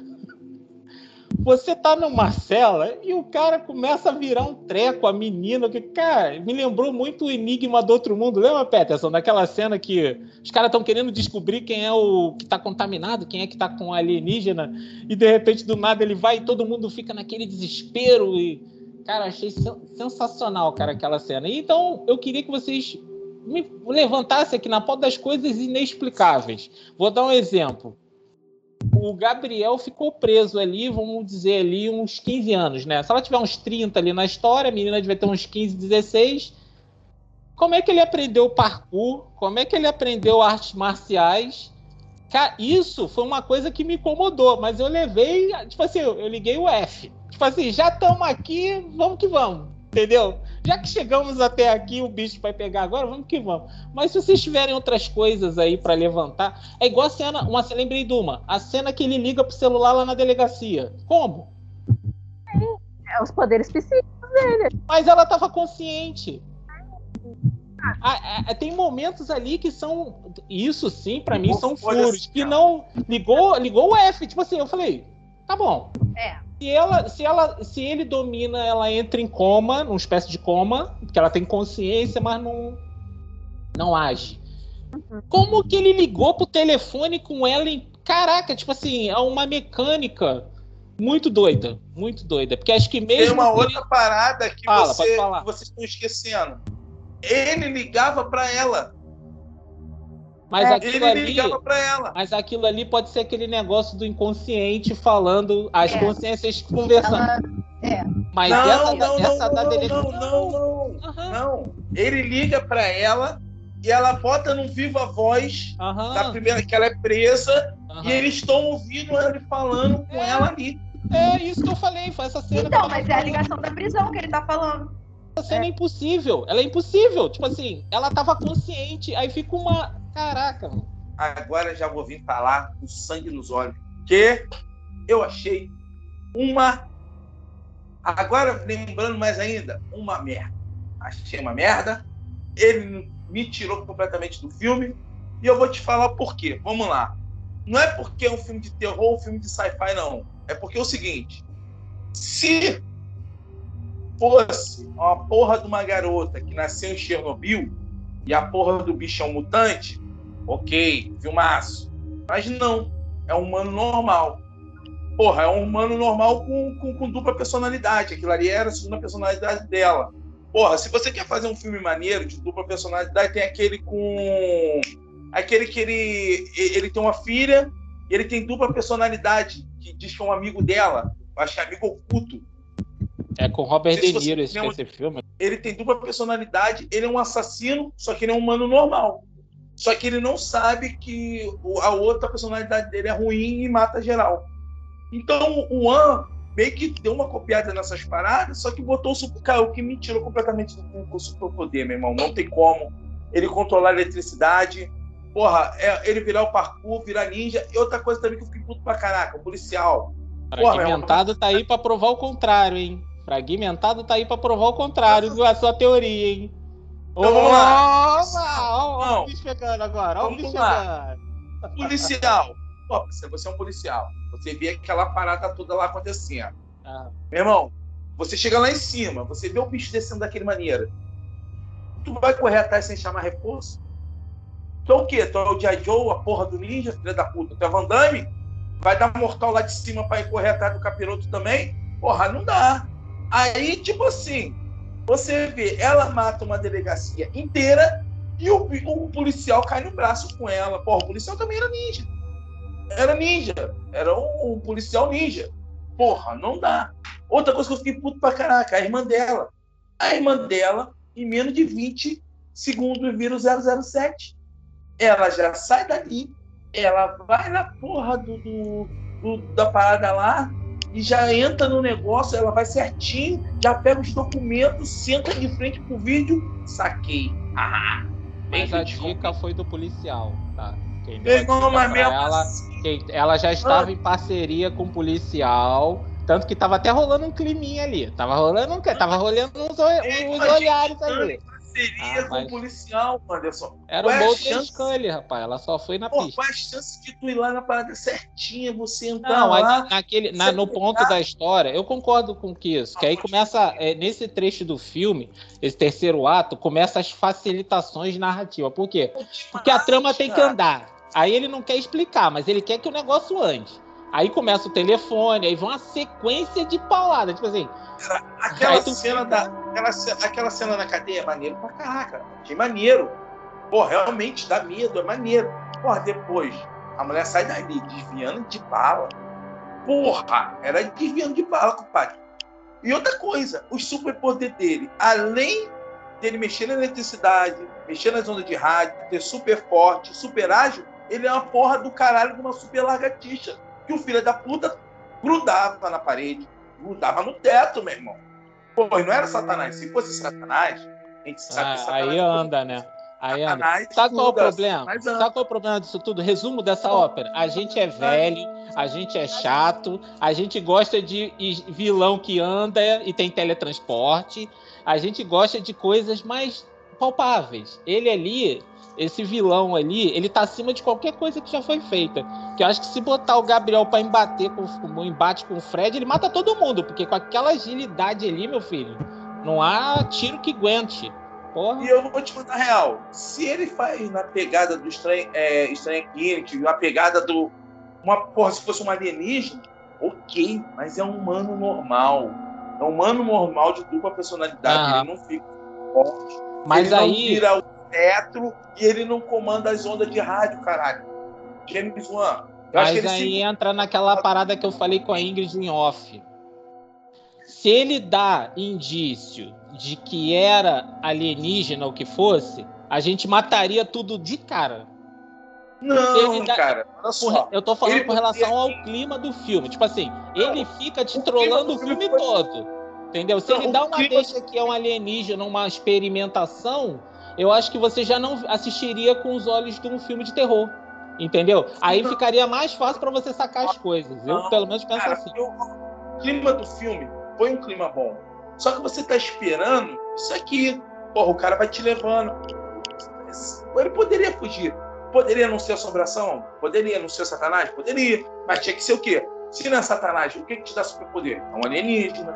Você tá numa cela e o cara começa a virar um treco, a menina, que, cara, me lembrou muito o Enigma do Outro Mundo. Lembra, Peterson? Daquela cena que os caras estão querendo descobrir quem é o que tá contaminado, quem é que tá com alienígena, e de repente, do nada, ele vai e todo mundo fica naquele desespero. E, cara, achei sensacional, cara, aquela cena. Então, eu queria que vocês me levantassem aqui na pauta das coisas inexplicáveis. Vou dar um exemplo o Gabriel ficou preso ali, vamos dizer ali, uns 15 anos, né? Se ela tiver uns 30 ali na história, a menina devia ter uns 15, 16. Como é que ele aprendeu parkour? Como é que ele aprendeu artes marciais? Isso foi uma coisa que me incomodou, mas eu levei, tipo assim, eu liguei o F. Tipo assim, já estamos aqui, vamos que vamos, entendeu? Já que chegamos até aqui, o bicho vai pegar agora, vamos que vamos. Mas se vocês tiverem outras coisas aí para levantar, é igual a cena, uma lembrei de uma, a cena que ele liga pro celular lá na delegacia. Como? É, os poderes psíquicos dele. Mas ela tava consciente. Ah, é, tem momentos ali que são. Isso sim, para mim, são furos. Que não. Ligou, ligou o F. Tipo assim, eu falei, tá bom. É se ela, se ela, se ele domina, ela entra em coma, numa espécie de coma, porque ela tem consciência, mas não não age. Uhum. Como que ele ligou pro telefone com ela em caraca, tipo assim, é uma mecânica muito doida, muito doida, porque acho que mesmo Tem uma outra parada que Fala, você, vocês estão esquecendo. Ele ligava para ela. Mas é, aquilo ali, mas aquilo ali pode ser aquele negócio do inconsciente falando, as é. consciências conversando. Ela, é. Mas não, essa, não, essa não, da dele... não, não, não, não, uhum. não. Ele liga para ela e ela bota no viva voz uhum. da primeira que ela é presa uhum. e eles estão ouvindo ele falando com ela ali. É isso que eu falei, foi essa cena. Então, mas é a ligação da prisão que ele tá falando. Essa cena é. é impossível, ela é impossível. Tipo assim, ela tava consciente, aí fica uma Caraca, mano. Agora já vou vir falar com sangue nos olhos. Que eu achei uma. Agora, lembrando mais ainda, uma merda. Achei uma merda. Ele me tirou completamente do filme. E eu vou te falar por quê. Vamos lá. Não é porque é um filme de terror ou um filme de sci-fi, não. É porque é o seguinte: se fosse uma porra de uma garota que nasceu em Chernobyl e a porra do bicho é um mutante, ok, filmaço. Mas não, é um humano normal. porra, é um humano normal com, com, com dupla personalidade. Aquilo ali era a segunda personalidade dela. Porra, se você quer fazer um filme maneiro de dupla personalidade, tem aquele com. Aquele que ele, ele tem uma filha, ele tem dupla personalidade, que diz que é um amigo dela, acho que é amigo oculto. É com Robert De Niro esse, esse filme. Ele tem dupla personalidade, ele é um assassino, só que ele é um humano normal. Só que ele não sabe que a outra personalidade dele é ruim e mata geral. Então o An meio que deu uma copiada nessas paradas, só que botou o super. Cara, o que me tirou completamente do com o superpoder, meu irmão. Não tem como. Ele controlar a eletricidade. Porra, é- ele virar o parkour, virar ninja. E outra coisa também que eu fiquei puto pra caraca, o policial. Porra, Fragmentado tá aí pra provar o contrário, hein? Fragmentado tá aí pra provar o contrário da sua teoria, hein? Então, vamos lá. Não. o bicho chegando agora, ó o bicho chegando. Policial. Pô, você é um policial. Você vê aquela parada toda lá acontecendo. Ah, Meu irmão, você chega lá em cima, você vê o bicho descendo daquele maneira. Tu vai correr atrás sem chamar reforço? Tu é o quê? Tu é o G.I. Joe, a porra do ninja, filha da puta? Tu é Van Damme? Vai dar mortal lá de cima pra ir correr atrás do capiroto também? Porra, não dá. Aí, tipo assim, você vê, ela mata uma delegacia inteira e o, o policial cai no braço com ela. Porra, o policial também era ninja. Era ninja. Era um, um policial ninja. Porra, não dá. Outra coisa que eu fiquei puto pra caraca, a irmã dela. A irmã dela, em menos de 20 segundos, vira o 007. Ela já sai dali, ela vai na porra do, do- do- da parada lá e já entra no negócio, ela vai certinho, já pega os documentos, senta de frente pro vídeo, saquei. Ah, bem Mas a dica foi do policial, tá? Quem deu Pegou pra mesmo ela, assim. quem- ela já estava em parceria com o policial, tanto que tava até rolando um climinha ali. Tava rolando um, tava rolando uns, uns olhares ali. Seria Ah, com o policial, Anderson. Era Qual o é chance? Scully, rapaz. Ela só foi na Pô, pista. qual é a chance de tu ir lá na parada certinha, você entrar Não, lá? naquele, na- no ponto da história, eu concordo com que isso. Que aí começa, é, nesse trecho do filme, esse terceiro ato, começa as facilitações narrativas. Por quê? Porque a trama tem que andar. Aí ele não quer explicar, mas ele quer que o negócio ande. Aí começa o telefone, aí vem uma sequência de pauladas. Tipo assim, Aquela Aí tu cena da. Aquela, aquela cena na cadeia é maneiro pra caraca. Achei maneiro. Pô, realmente dá medo, é maneiro. Porra, depois, a mulher sai dali desviando de bala. Porra, era desviando de bala, compadre. E outra coisa, os superpoderes dele, além dele mexer na eletricidade, mexer nas ondas de rádio, ter super forte, super ágil, ele é uma porra do caralho de uma super largatixa. Que o filho da puta grudava na parede, grudava no teto, meu irmão. Pô, e não era Satanás. Se fosse Satanás, a gente sabe ah, que Satanás. aí anda, né? Aí anda. Satanás Sabe qual é o problema? Sabe qual é o problema disso tudo? Resumo dessa ópera. A gente é velho, a gente é chato, a gente gosta de vilão que anda e tem teletransporte, a gente gosta de coisas mais palpáveis. Ele ali, esse vilão ali, ele tá acima de qualquer coisa que já foi feita. Que eu acho que se botar o Gabriel pra embater com o embate com o Fred, ele mata todo mundo, porque com aquela agilidade ali, meu filho, não há tiro que aguente. Porra. E eu vou te contar a real. Se ele faz na pegada do estranho, é, estranho Infinity, na pegada do. Uma, porra, se fosse um alienígena, ok, mas é um humano normal. É um humano normal de dupla personalidade. Aham. Ele não fica forte. Mas ele não aí. vira o teto e ele não comanda as ondas de rádio, caralho. James Wan. Mas aí se... entra naquela parada que eu falei com a Ingrid em off. Se ele dá indício de que era alienígena ou que fosse, a gente mataria tudo de cara. Não, dá- cara. Olha só. Eu tô falando Ele com relação ao clima do filme. Tipo assim, ele fica te trollando o filme filme foi- todo. Entendeu? Se Não, ele dá uma clima- deixa que é um alienígena, uma experimentação, eu acho que você já não assistiria com os olhos de um filme de terror. Entendeu? Aí Não. ficaria mais fácil pra você sacar as coisas. Eu, Não, pelo menos, penso Cara, assim. eu- o clima do filme foi um clima bom. Só que você tá esperando isso aqui. Porra, o cara vai te levando. Ele poderia fugir. Poderia não ser assombração? Poderia não ser Satanás? Poderia. Mas tinha que ser o quê? Se não é Satanás, o que, que te dá superpoder? É um alienígena.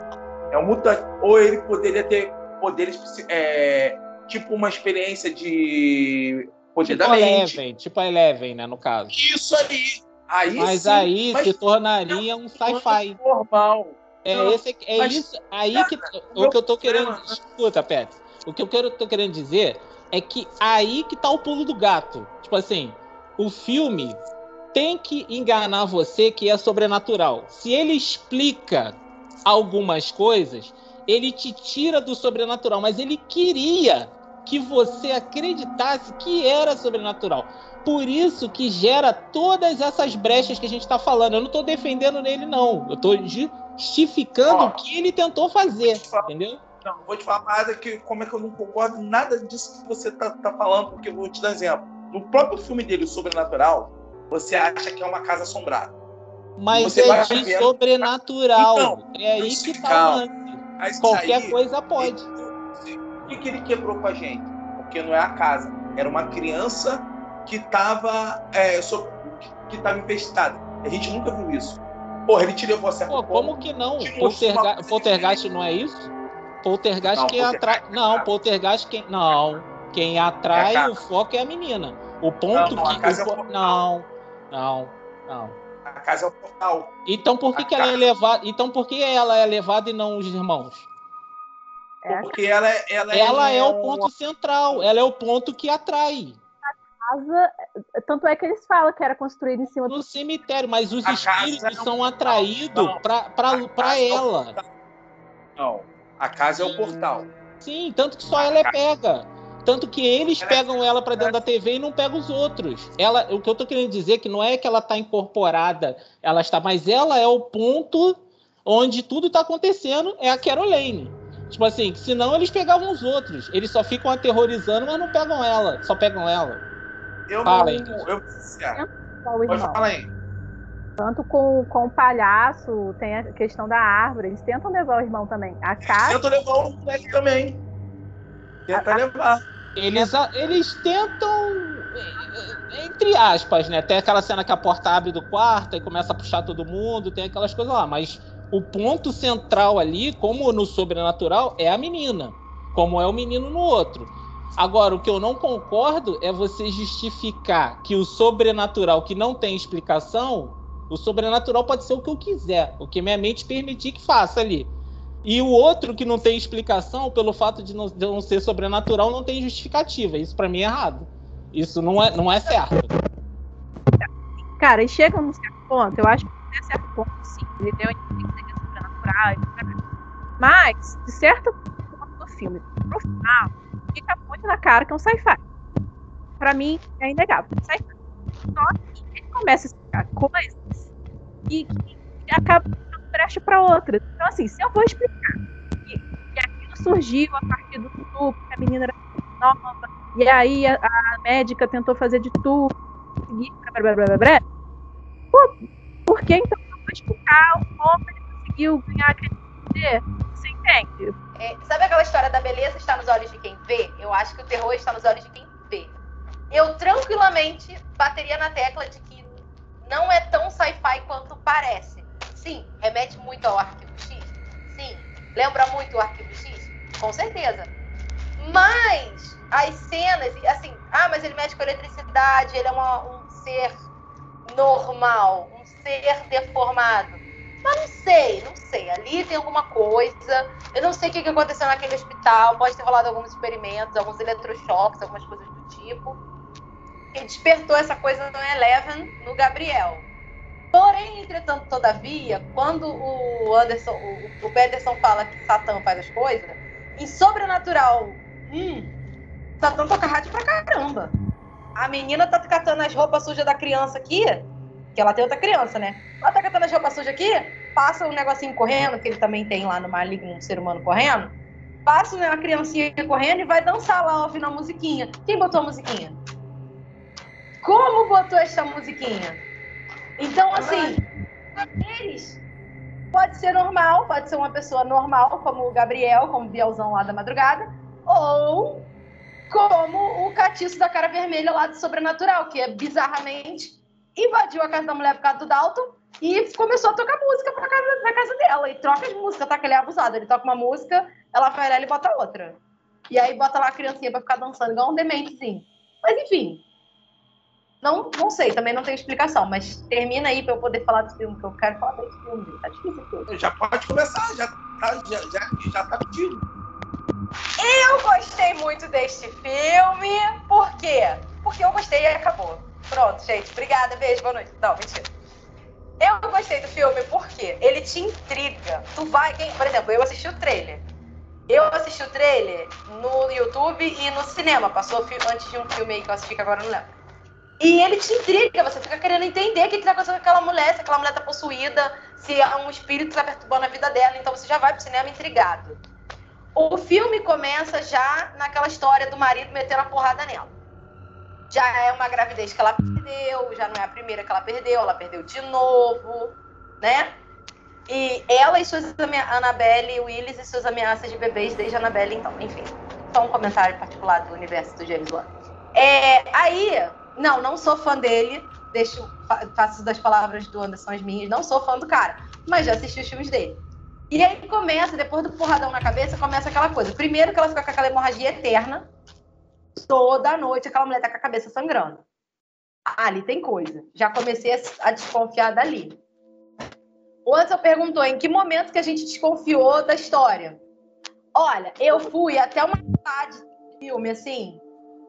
É um mutante. Ou ele poderia ter poderes. é, tipo uma experiência de poder Tipo. Eleven, tipo Eleven, né, no caso. Isso aí. Aí Mas sim, aí mas se tornaria um sci-fi. normal. É, Não, esse, é mas- isso aí que o que eu tô querendo. problema- Escuta, Pet. O que eu quero, tô querendo dizer é que aí que tá o pulo do gato. Tipo assim, o filme tem que enganar você que é sobrenatural. Se ele explica algumas coisas, ele te tira do sobrenatural, mas ele queria que você acreditasse que era sobrenatural. Por isso que gera todas essas brechas que a gente está falando. Eu não estou defendendo nele, não. Eu estou justificando Ó. o que ele tentou fazer, falar- entendeu? Não, vou te falar nada que como é que eu não concordo em nada disso que você tá, tá falando, porque eu vou te dar um exemplo. No próprio filme dele, o Sobrenatural, você acha que é uma casa assombrada. Mas Você é de vendo- sobrenatural. Então, é aí que tá calma. o lance. Qualquer aí, coisa pode. O que, que ele quebrou com a gente? Porque não é a casa. Era uma criança que estava é, so- que estava infestada. A gente nunca viu isso. Porra, ele te levou a Pô, como que não? Polterga Poltergeist não é isso? Poltergeist Não, quem atrai. é Não. Poltergeist quem. Não. Quem atrai casa. o foco é a menina. O ponto Não, a que. o é o. Não, não, não. A casa é o portal. Então por que, que ela é levada? Então por que ela é levada e não os irmãos? É a Porque ela, é- ela, Ela é o ponto central. Ela é o ponto que atrai. casa. Tanto é que eles falam que era construído em cima do. No cemitério, mas os A espíritos é um são atraídos A é o ela. portal. Não. A casa é o portal. Sim, tanto que só ela é pega. Tanto que eles Ela é- pegam ela pra dentro da TV e não pegam os outros. Ela, o que eu tô querendo dizer é que não é que ela tá incorporada, ela está, mas ela é o ponto onde tudo tá acontecendo, é a Caroline. Tipo assim, senão eles pegavam os outros. Eles só ficam aterrorizando, mas não pegam ela, só pegam ela. Eu Fala, não. Eu, o Pode irmão. falar aí. Tanto com, com o palhaço, tem a questão da árvore. Eles tentam levar o irmão também. A casa. Tenta levar o moleque também. Tenta levar. Eles, a- eles tentam, eh, entre aspas, né? Tem aquela cena que a porta abre do quarto e começa a puxar todo mundo, tem aquelas coisas lá, mas o ponto central ali, como no sobrenatural, é a menina, como é o menino no outro. Agora, o que eu não concordo é você justificar que o sobrenatural que não tem explicação, o sobrenatural pode ser o que eu quiser, o que minha mente permitir que faça ali. E o outro que não tem explicação, pelo fato de não, de não ser sobrenatural, não tem justificativa. Isso pra mim é errado. Isso não é, não é certo. Cara, e chega num certo ponto, eu acho que até certo ponto, sim, ele deu a sobrenatural. Mas, de certo ponto do filme pro final, fica muito na cara que é um sci-fi. Pra mim, é inegável. Sci-fi. Só que ele começa a explicar coisas e que acaba dando brecha pra outra. Então, assim, se eu vou explicar que, que aquilo surgiu a partir do estupro, que a menina era nova, e aí a, a médica tentou fazer de tudo, conseguir, blá, blá, blá, blá, blá, Pô, por que então vou explicar como ele conseguiu ganhar aquele poder? Você entende? É, sabe aquela história da beleza está nos olhos de quem vê? Eu acho que o terror está nos olhos de quem vê. Eu tranquilamente bateria na tecla de que não é tão sci-fi quanto parece. Sim, remete muito ao Arquivo X. Sim, lembra muito o Arquivo X? Com certeza. Mas as cenas, assim, ah, mas ele mexe com eletricidade, ele é uma- um ser normal, ser deformado. Mas não sei, não sei. Ali tem alguma coisa. Eu não sei o que aconteceu naquele hospital. Pode ter rolado alguns experimentos, alguns eletrochoques, algumas coisas do tipo. Que despertou essa coisa no Eleven, no Gabriel. Porém, entretanto, todavia, quando o Anderson, o, o Pederson fala que Satã faz as coisas, em Sobrenatural, hum, Satã toca rádio pra caramba. A menina tá catando as roupas sujas da criança aqui, que ela tem outra criança, né? Ela tá catando as roupas sujas aqui, passa um negocinho correndo, que ele também tem lá no Maligno, um ser humano correndo. Passa né, uma criancinha correndo e vai dançar lá ouvindo a musiquinha. Quem botou a musiquinha? Como botou esta musiquinha? Então, assim, eles pode ser normal, pode ser uma pessoa normal, como o Gabriel, como o Bielzão lá da madrugada, ou como o catiço da cara vermelha lá do Sobrenatural, que é bizarramente invadiu a casa da mulher por causa do Dalton e começou a tocar música pra casa, na casa dela. E troca de música, tá? Que ele é abusado. Ele toca uma música, ela vai lá e bota outra. E aí bota lá a criancinha pra ficar dançando, igual um dementezinho. Mas enfim. Não, não sei, também não tem explicação, mas termina aí pra eu poder falar do filme, que eu quero falar desse filme. Tá difícil aqui. Já pode começar, já tá, já, já, já tá pedindo. Eu gostei muito deste filme. Por quê? Porque eu gostei e acabou. Pronto, gente. Obrigada, beijo, boa noite. Não, mentira. Eu gostei do filme porque ele te intriga. Tu vai. Quem, por exemplo, eu assisti o trailer. Eu assisti o trailer no YouTube e no cinema. Passou antes de um filme aí que eu assisti que agora não lembro. E ele te intriga, você fica querendo entender o que, que tá acontecendo com aquela mulher, se aquela mulher tá possuída, se um espírito tá perturbando a vida dela. Então você já vai pro cinema intrigado. O filme começa já naquela história do marido metendo a porrada nela. Já é uma gravidez que ela perdeu, já não é a primeira que ela perdeu, ela perdeu de novo, né? E ela e suas amea- Annabelle Willis e suas ameaças de bebês desde Annabelle, então, enfim. Só um comentário particular do universo do James Wan. É, aí, não, não sou fã dele, deixo, fa- faço das palavras do Anderson as minhas, não sou fã do cara, mas já assisti os filmes dele. E aí começa, depois do porradão na cabeça, começa aquela coisa. Primeiro que ela fica com aquela hemorragia eterna, toda noite aquela mulher tá com a cabeça sangrando. Ah, ali tem coisa. Já comecei a, desconfiar dali. O Anderson perguntou em que momento que a gente desconfiou da história. Olha, eu fui até uma metade do filme, assim.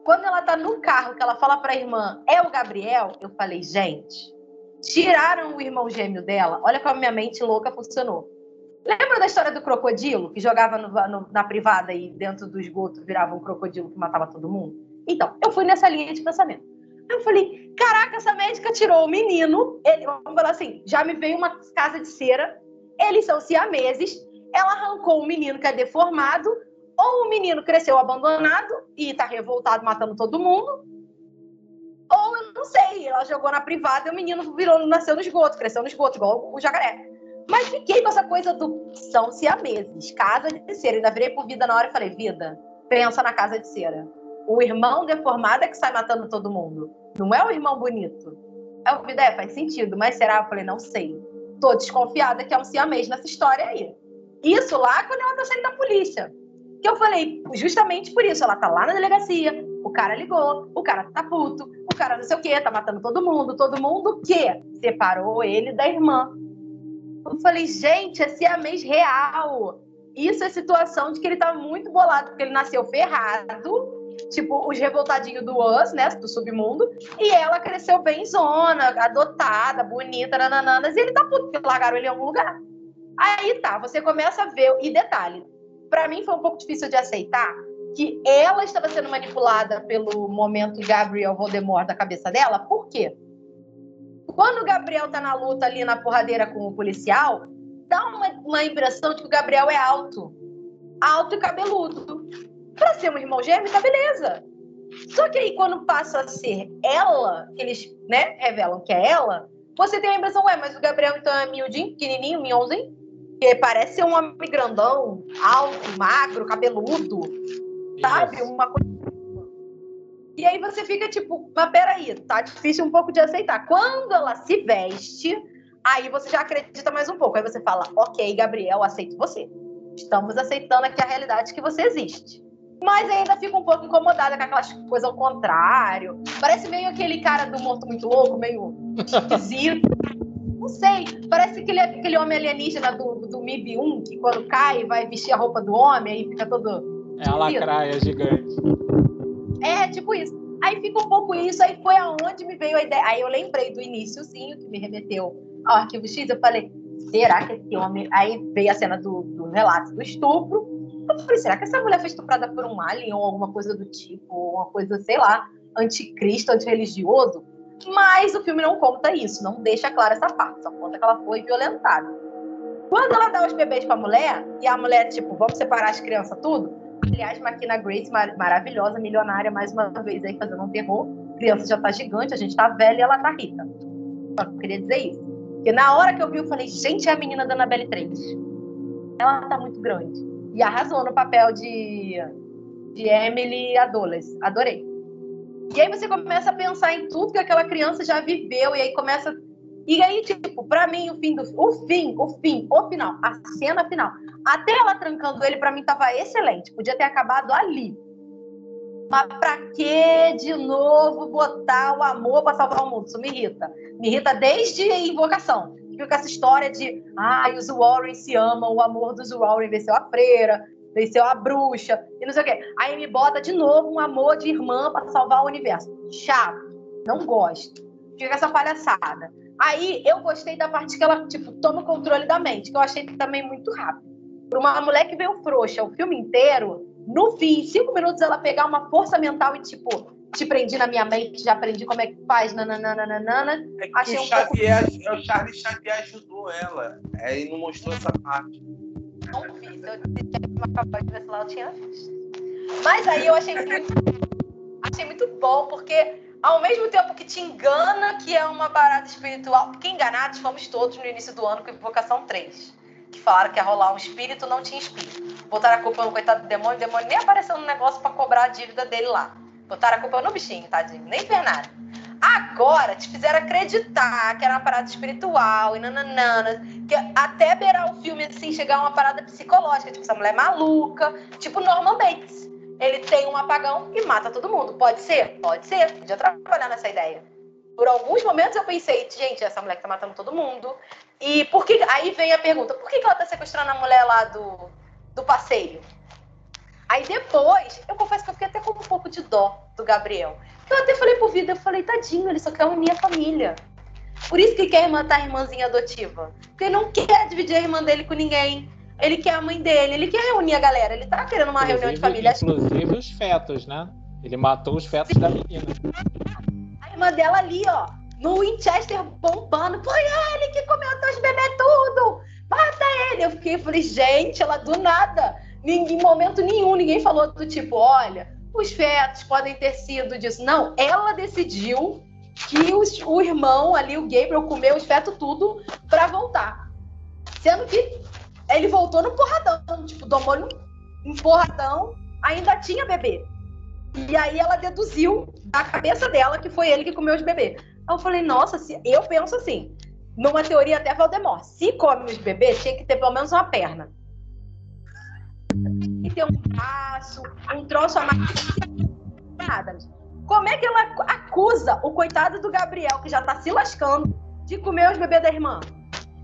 Quando ela tá no carro, que ela fala pra irmã, é o Gabriel, eu falei, gente, tiraram o irmão gêmeo dela. Olha como a minha mente louca funcionou. Lembra da história do crocodilo que jogava no- no- na privada e dentro do esgoto virava um crocodilo que matava todo mundo? Então, eu fui nessa linha de pensamento. Eu falei, caraca, essa médica tirou o menino. Ele, vamos falar assim, já me veio uma casa de cera. Eles são siameses. Ela arrancou o menino que é deformado. Ou o menino cresceu abandonado e tá revoltado, matando todo mundo. Ou eu não sei, ela jogou na privada e o menino virou, nasceu no esgoto, cresceu no esgoto, igual o jacaré. Mas fiquei com essa coisa do são siameses, casa de cera. Ainda virei por vida na hora e falei, vida, pensa na casa de cera. O irmão deformado é que sai matando todo mundo. Não é o irmão bonito. É o vida, é, faz sentido, mas será? Eu falei, não sei. Tô desconfiada que é um siamês nessa história aí. Isso lá quando ela tá saindo da polícia. Que eu falei, justamente por isso, ela tá lá na delegacia, o cara ligou, o cara tá puto, o cara não sei o quê, tá matando todo mundo, todo mundo que separou ele da irmã. Eu falei, gente, é siamês real. Isso é situação de que ele tá muito bolado, porque ele nasceu ferrado, tipo os revoltadinhos do Us, né, do submundo, e ela cresceu bem zona, adotada, bonita, nanananas, e ele tá puto, porque largaram ele em algum lugar. Aí tá, você começa a ver, e detalhe, pra mim foi um pouco difícil de aceitar que ela estava sendo manipulada pelo momento Gabriel Voldemort da cabeça dela, por quê? Quando o Gabriel tá na luta ali na porradeira com o policial, dá uma, uma impressão de que o Gabriel é alto. Alto e cabeludo. Pra ser um irmão gêmeo, tá beleza. Só que aí, quando passa a ser ela, que eles né, revelam que é ela, você tem a impressão, ué, mas o Gabriel então é miudinho, pequenininho, minhonzinho? Que parece ser um homem grandão, alto, magro, cabeludo, sabe? Uma coisa. E aí você fica tipo, mas peraí, tá difícil um pouco de aceitar. Quando ela se veste, aí você já acredita mais um pouco. Aí você fala, ok, Gabriel, aceito você. Estamos aceitando aqui a realidade que você existe. Mas ainda fica um pouco incomodada com aquelas coisas ao contrário. Parece meio aquele cara do Morto Muito Louco, meio esquisito. Não sei, parece aquele, aquele homem alienígena do, do MIB 1, que quando cai vai vestir a roupa do homem, aí fica todo. É a lacraia gigante. É, tipo isso. Aí fica um pouco isso, aí foi aonde me veio a ideia. Aí eu lembrei do iníciozinho, que me remeteu ao arquivo X, eu falei, será que esse homem. Aí veio a cena do, do relato do estupro. Eu falei, será que essa mulher foi estuprada por um alien ou alguma coisa do tipo, ou uma coisa, sei lá, anticristo, antirreligioso? Mas o filme não conta isso, não deixa clara essa parte, só conta que ela foi violentada. Quando ela dá os bebês pra mulher, e a mulher, tipo, vamos separar as crianças tudo, Aliás, Maquina Grace, mar maravilhosa, milionária, mais uma vez aí fazendo um terror. A criança já tá gigante, a gente tá velha e ela tá rica. Só queria dizer isso. Porque na hora que eu vi, eu falei, gente, é a menina da Annabelle 3. Ela tá muito grande. E arrasou no papel de, de Emily Adoles. Adorei. E aí você começa a pensar em tudo que aquela criança já viveu, e aí começa. E aí, tipo, pra mim, o fim do. O fim, o fim, o final, a cena final. Até ela trancando ele, pra mim, tava excelente. Podia ter acabado ali. Mas pra que de novo botar o amor pra salvar o mundo? Isso me irrita. Me irrita desde a invocação. Fica essa história de ai, ah, os Warren se amam, o amor dos Warren venceu a freira, venceu a bruxa, e não sei o quê. Aí me bota de novo um amor de irmã para salvar o universo. Chato. Não gosto. Fica essa palhaçada. Aí eu gostei da parte que ela, tipo, toma o controle da mente, que eu achei também muito rápido. Para uma mulher que veio frouxa o filme inteiro, no fim, em cinco minutos, ela pegar uma força mental e, tipo, te prendi na minha mente, já aprendi como é que faz, nananana. É que Achei o, um Xavier, pouco... o Charles Xavier ajudou ela. É, e não mostrou essa parte. Não vi, se eu tinha uma capaz de ver se lá eu tinha visto. Mas aí eu achei muito, achei muito bom, porque ao mesmo tempo que te engana que é uma parada espiritual, porque enganados fomos todos no início do ano com Invocação 3, que falaram que ia rolar um espírito, não tinha espírito. Botaram a culpa no coitado do demônio, o demônio nem apareceu no negócio para cobrar a dívida dele lá. Botaram a culpa no bichinho, tadinho, nem fez nada. Agora te fizeram acreditar que era uma parada espiritual e nananana, que até beirar o filme assim, chegar uma parada psicológica, tipo, essa mulher é maluca, tipo Norman Bates ele tem um apagão e mata todo mundo. Pode ser? Pode ser. Podia trabalhar nessa ideia. Por alguns momentos eu pensei, gente, essa mulher que tá matando todo mundo. E por que. Aí vem a pergunta: por que, que ela tá sequestrando a mulher lá do, do passeio? Aí depois, eu confesso que eu fiquei até com um pouco de dó do Gabriel. Eu até falei pro Vida, eu falei, tadinho, ele só quer unir a família. Por isso que quer matar a irmãzinha adotiva. Porque ele não quer dividir a irmã dele com ninguém. Ele quer a mãe dele, ele quer reunir a galera, ele tá querendo uma inclusive, reunião de família. Inclusive os fetos, né? Ele matou os fetos Sim. da menina. A irmã dela ali, ó, no Winchester bombando. Foi ele que comeu teus bebês tudo! Mata ele! Eu fiquei, falei, gente, ela do nada, em momento nenhum, ninguém falou do tipo, olha, os fetos podem ter sido disso. Não, ela decidiu que os, o irmão ali, o Gabriel, comeu os fetos tudo para voltar. Sendo que ele voltou no porradão, tipo, tomou um porradão, ainda tinha bebê. E aí ela deduziu da cabeça dela que foi ele que comeu os bebês. Aí eu falei, nossa, se... eu penso assim, numa teoria até Valdemort, se come os bebês, tinha que ter pelo menos uma perna. E ter um braço, um troço a mais. Nada. Como é que ela acusa o coitado do Gabriel, que já tá se lascando, de comer os bebês da irmã?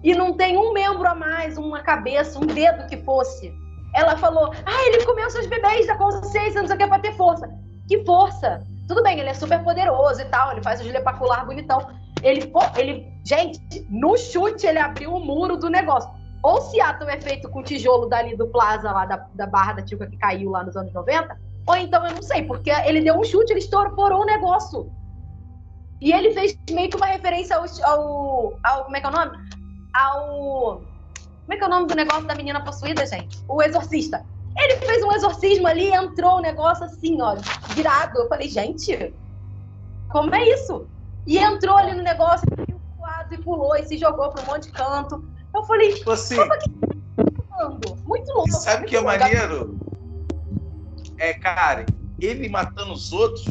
E não tem um membro a mais, uma cabeça, um dedo que fosse. Ela falou: Ah, ele comeu seus bebês da consciência, não sei o que, pra ter força. Que força? Tudo bem, ele é super poderoso e tal, ele faz o gilepacular bonitão. Ele, ele, gente, no chute ele abriu o muro do negócio. Ou Seattle é feito com tijolo dali do Plaza, lá da, da Barra da Tijuca que caiu lá nos anos 90, ou então eu não sei, porque ele deu um chute, ele estourou o negócio. E ele fez meio que uma referência ao, ao, ao como é que é o nome? Ao. Como é que é o nome do negócio da menina possuída, gente? O exorcista. Ele fez um exorcismo ali, entrou o negócio assim, ó, virado. Eu falei, gente, como é isso? E entrou ali no negócio, viu o quadro e pulou e se jogou para um monte de canto. Eu falei, tipo assim, como é que tá Muito louco. Sabe o que é maneiro? É, cara, ele matando os outros,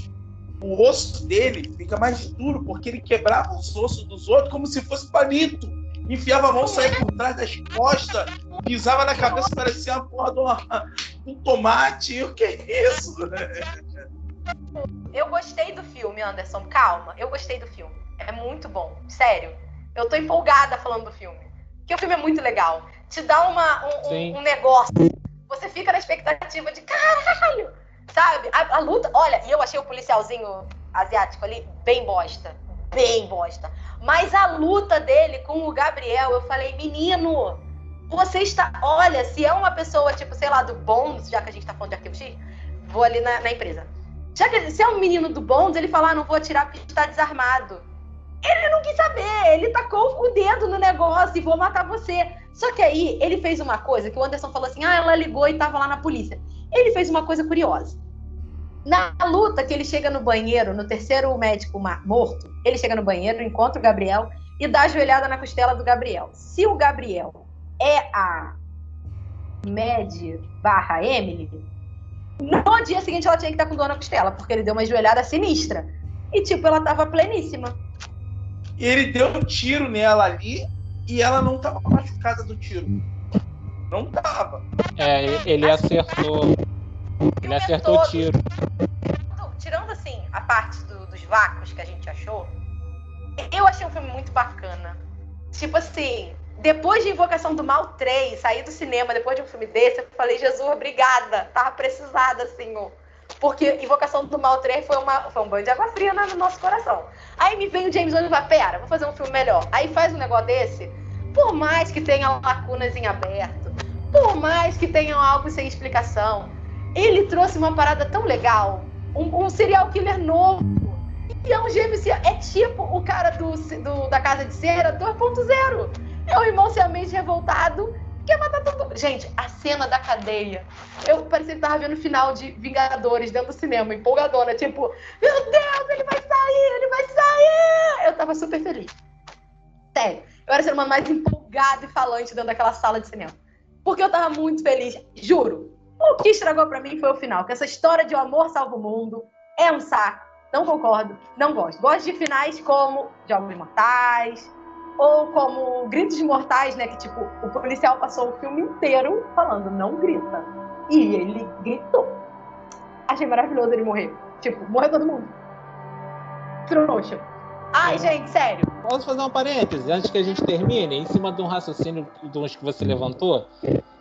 o osso dele fica mais duro, porque ele quebrava os ossos dos outros como se fosse palito enfiava a mão, saía por trás das costas, pisava na cabeça, parecia uma porra de uma, um tomate. O que é isso? Eu gostei do filme, Anderson. Calma, eu gostei do filme. É muito bom, sério. Eu tô empolgada falando do filme. Porque o filme é muito legal. Te dá uma, um, um, um negócio. Você fica na expectativa de caralho, sabe? A, a, luta. Olha, e eu achei o policialzinho asiático ali bem bosta. Bem bosta. Mas a luta dele com o Gabriel, eu falei, menino, você está. Olha, se é uma pessoa, tipo, sei lá, do Bonds, já que a gente tá falando de arquivo X, vou ali na, na empresa. Já que se é um menino do Bonds, ele fala, ah, não vou atirar porque está desarmado. Ele não quis saber, ele tacou o dedo no negócio e vou matar você. Só que aí ele fez uma coisa que o Anderson falou assim: ah, ela ligou e tava lá na polícia. Ele fez uma coisa curiosa. Na luta que ele chega no banheiro, no terceiro médico morto, ele chega no banheiro, encontra o Gabriel e dá a joelhada na costela do Gabriel. Se o Gabriel é a Mad barra Emily, no dia seguinte ela tinha que estar com dor na costela, porque ele deu uma joelhada sinistra. E, tipo, ela tava pleníssima. Ele deu um tiro nela ali e ela não tava machucada do tiro. Não tava. É, ele acertou ele acertou o tiro. a parte do- dos vácuos que a gente achou, eu achei um filme muito bacana. Tipo assim, depois de Invocação do Mal 3, sair do cinema depois de um filme desse, eu falei, Jesus, obrigada. Tava precisada, Senhor. Porque Invocação do Mal 3 foi, uma, foi um banho de água fria no nosso coração. Aí me vem o James Wan e fala, pera, vou fazer um filme melhor. Aí faz um negócio desse, por mais que tenha lacunas em aberto, por mais que tenha algo sem explicação, ele trouxe uma parada tão legal, um, um serial killer novo. E é um gêmeo, é tipo o cara do, do- da Casa de Cera 2.0. É um irmão siamês revoltado que quer matar todo mundo. Gente, a cena da cadeia. Eu parecia que tava vendo o final de Vingadores dentro do cinema, empolgadona. Tipo, meu Deus, ele vai sair, ele vai sair! Eu tava super feliz. Sério, eu era o ser humano mais empolgado e falante dentro daquela sala de cinema. Porque eu tava muito feliz, juro. O que estragou pra mim foi o final, que essa história de o amor salva o mundo é um saco. Não concordo, não gosto. Gosto de finais como Jogos Mortais, ou como Gritos Mortais, né? Que tipo, o policial passou o filme inteiro falando, não grita. E ele gritou. Achei maravilhoso ele morrer. Tipo, morreu todo mundo. Trouxa. Ai, gente, sério. Posso fazer um parêntese antes que a gente termine, em cima de um raciocínio de uns que você levantou?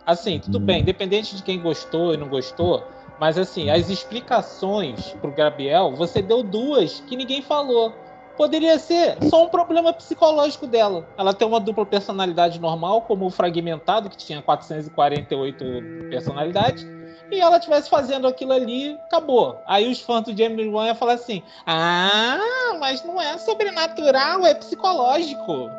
Assim, tudo bem, independente de quem gostou e não gostou, mas assim, as explicações pro Gabriel, você deu duas que ninguém falou. Poderia ser só um problema psicológico dela. Ela tem uma dupla personalidade normal, como o fragmentado, que tinha 448 personalidades, e ela estivesse fazendo aquilo ali, acabou. Aí os fãs do James Wan iam falar assim: Ah, mas não é sobrenatural, é psicológico.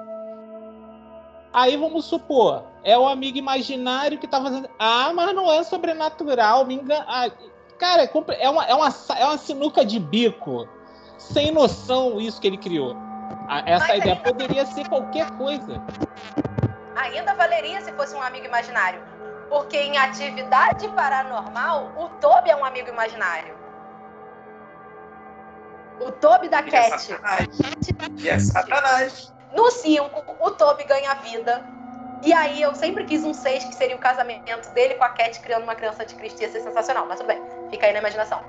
Aí vamos supor, é o amigo imaginário que tá fazendo. Ah, mas não é sobrenatural, me engana. Ah, cara, é, é uma, é, uma, é uma sinuca de bico. Sem noção isso que ele criou. Essa Mas ideia poderia ser qualquer coisa. Ainda valeria se fosse um amigo imaginário. Porque em atividade paranormal, o Toby é um amigo imaginário. O Toby da E é Cat. E é satanás. No 5, o Toby ganha vida. E aí eu sempre quis um 6, que seria o casamento dele com a Cat criando uma criança de Cristo. Ia ser sensacional, mas tudo bem. Fica aí na imaginação.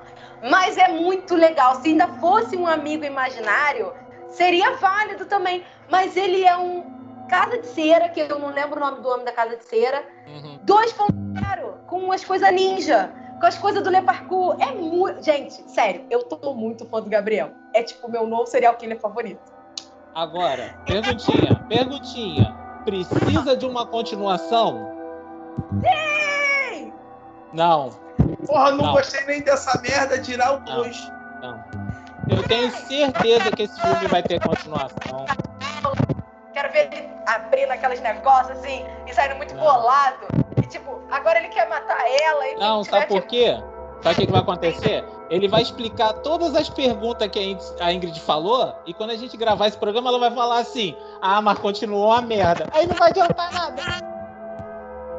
Mas é muito legal. Se ainda fosse um amigo imaginário, seria válido também. Mas ele é um casa de cera, que eu não lembro o nome do homem da casa de cera. Uhum. 2.0, com as coisas ninja, com as coisas do Le Parkour. É muito. Gente, sério, eu tô muito fã do Gabriel. É tipo o meu novo serial killer favorito. Agora, perguntinha, perguntinha. Precisa de uma continuação? Sim! Não, Porra, não, Não. gostei nem dessa merda, tirar o 2. não. Eu tenho certeza que esse filme vai ter continuação. Quero ver ele abrindo aqueles negócios assim e saindo muito Não. bolado. E tipo, agora ele quer matar ela. E Não, tiver sabe por que- quê? Sabe o que, que vai acontecer? Ele vai explicar todas as perguntas que a Ingrid- falou, e quando a gente gravar esse programa, ela vai falar assim: Ah, mas continuou uma merda. Aí não vai adiantar nada.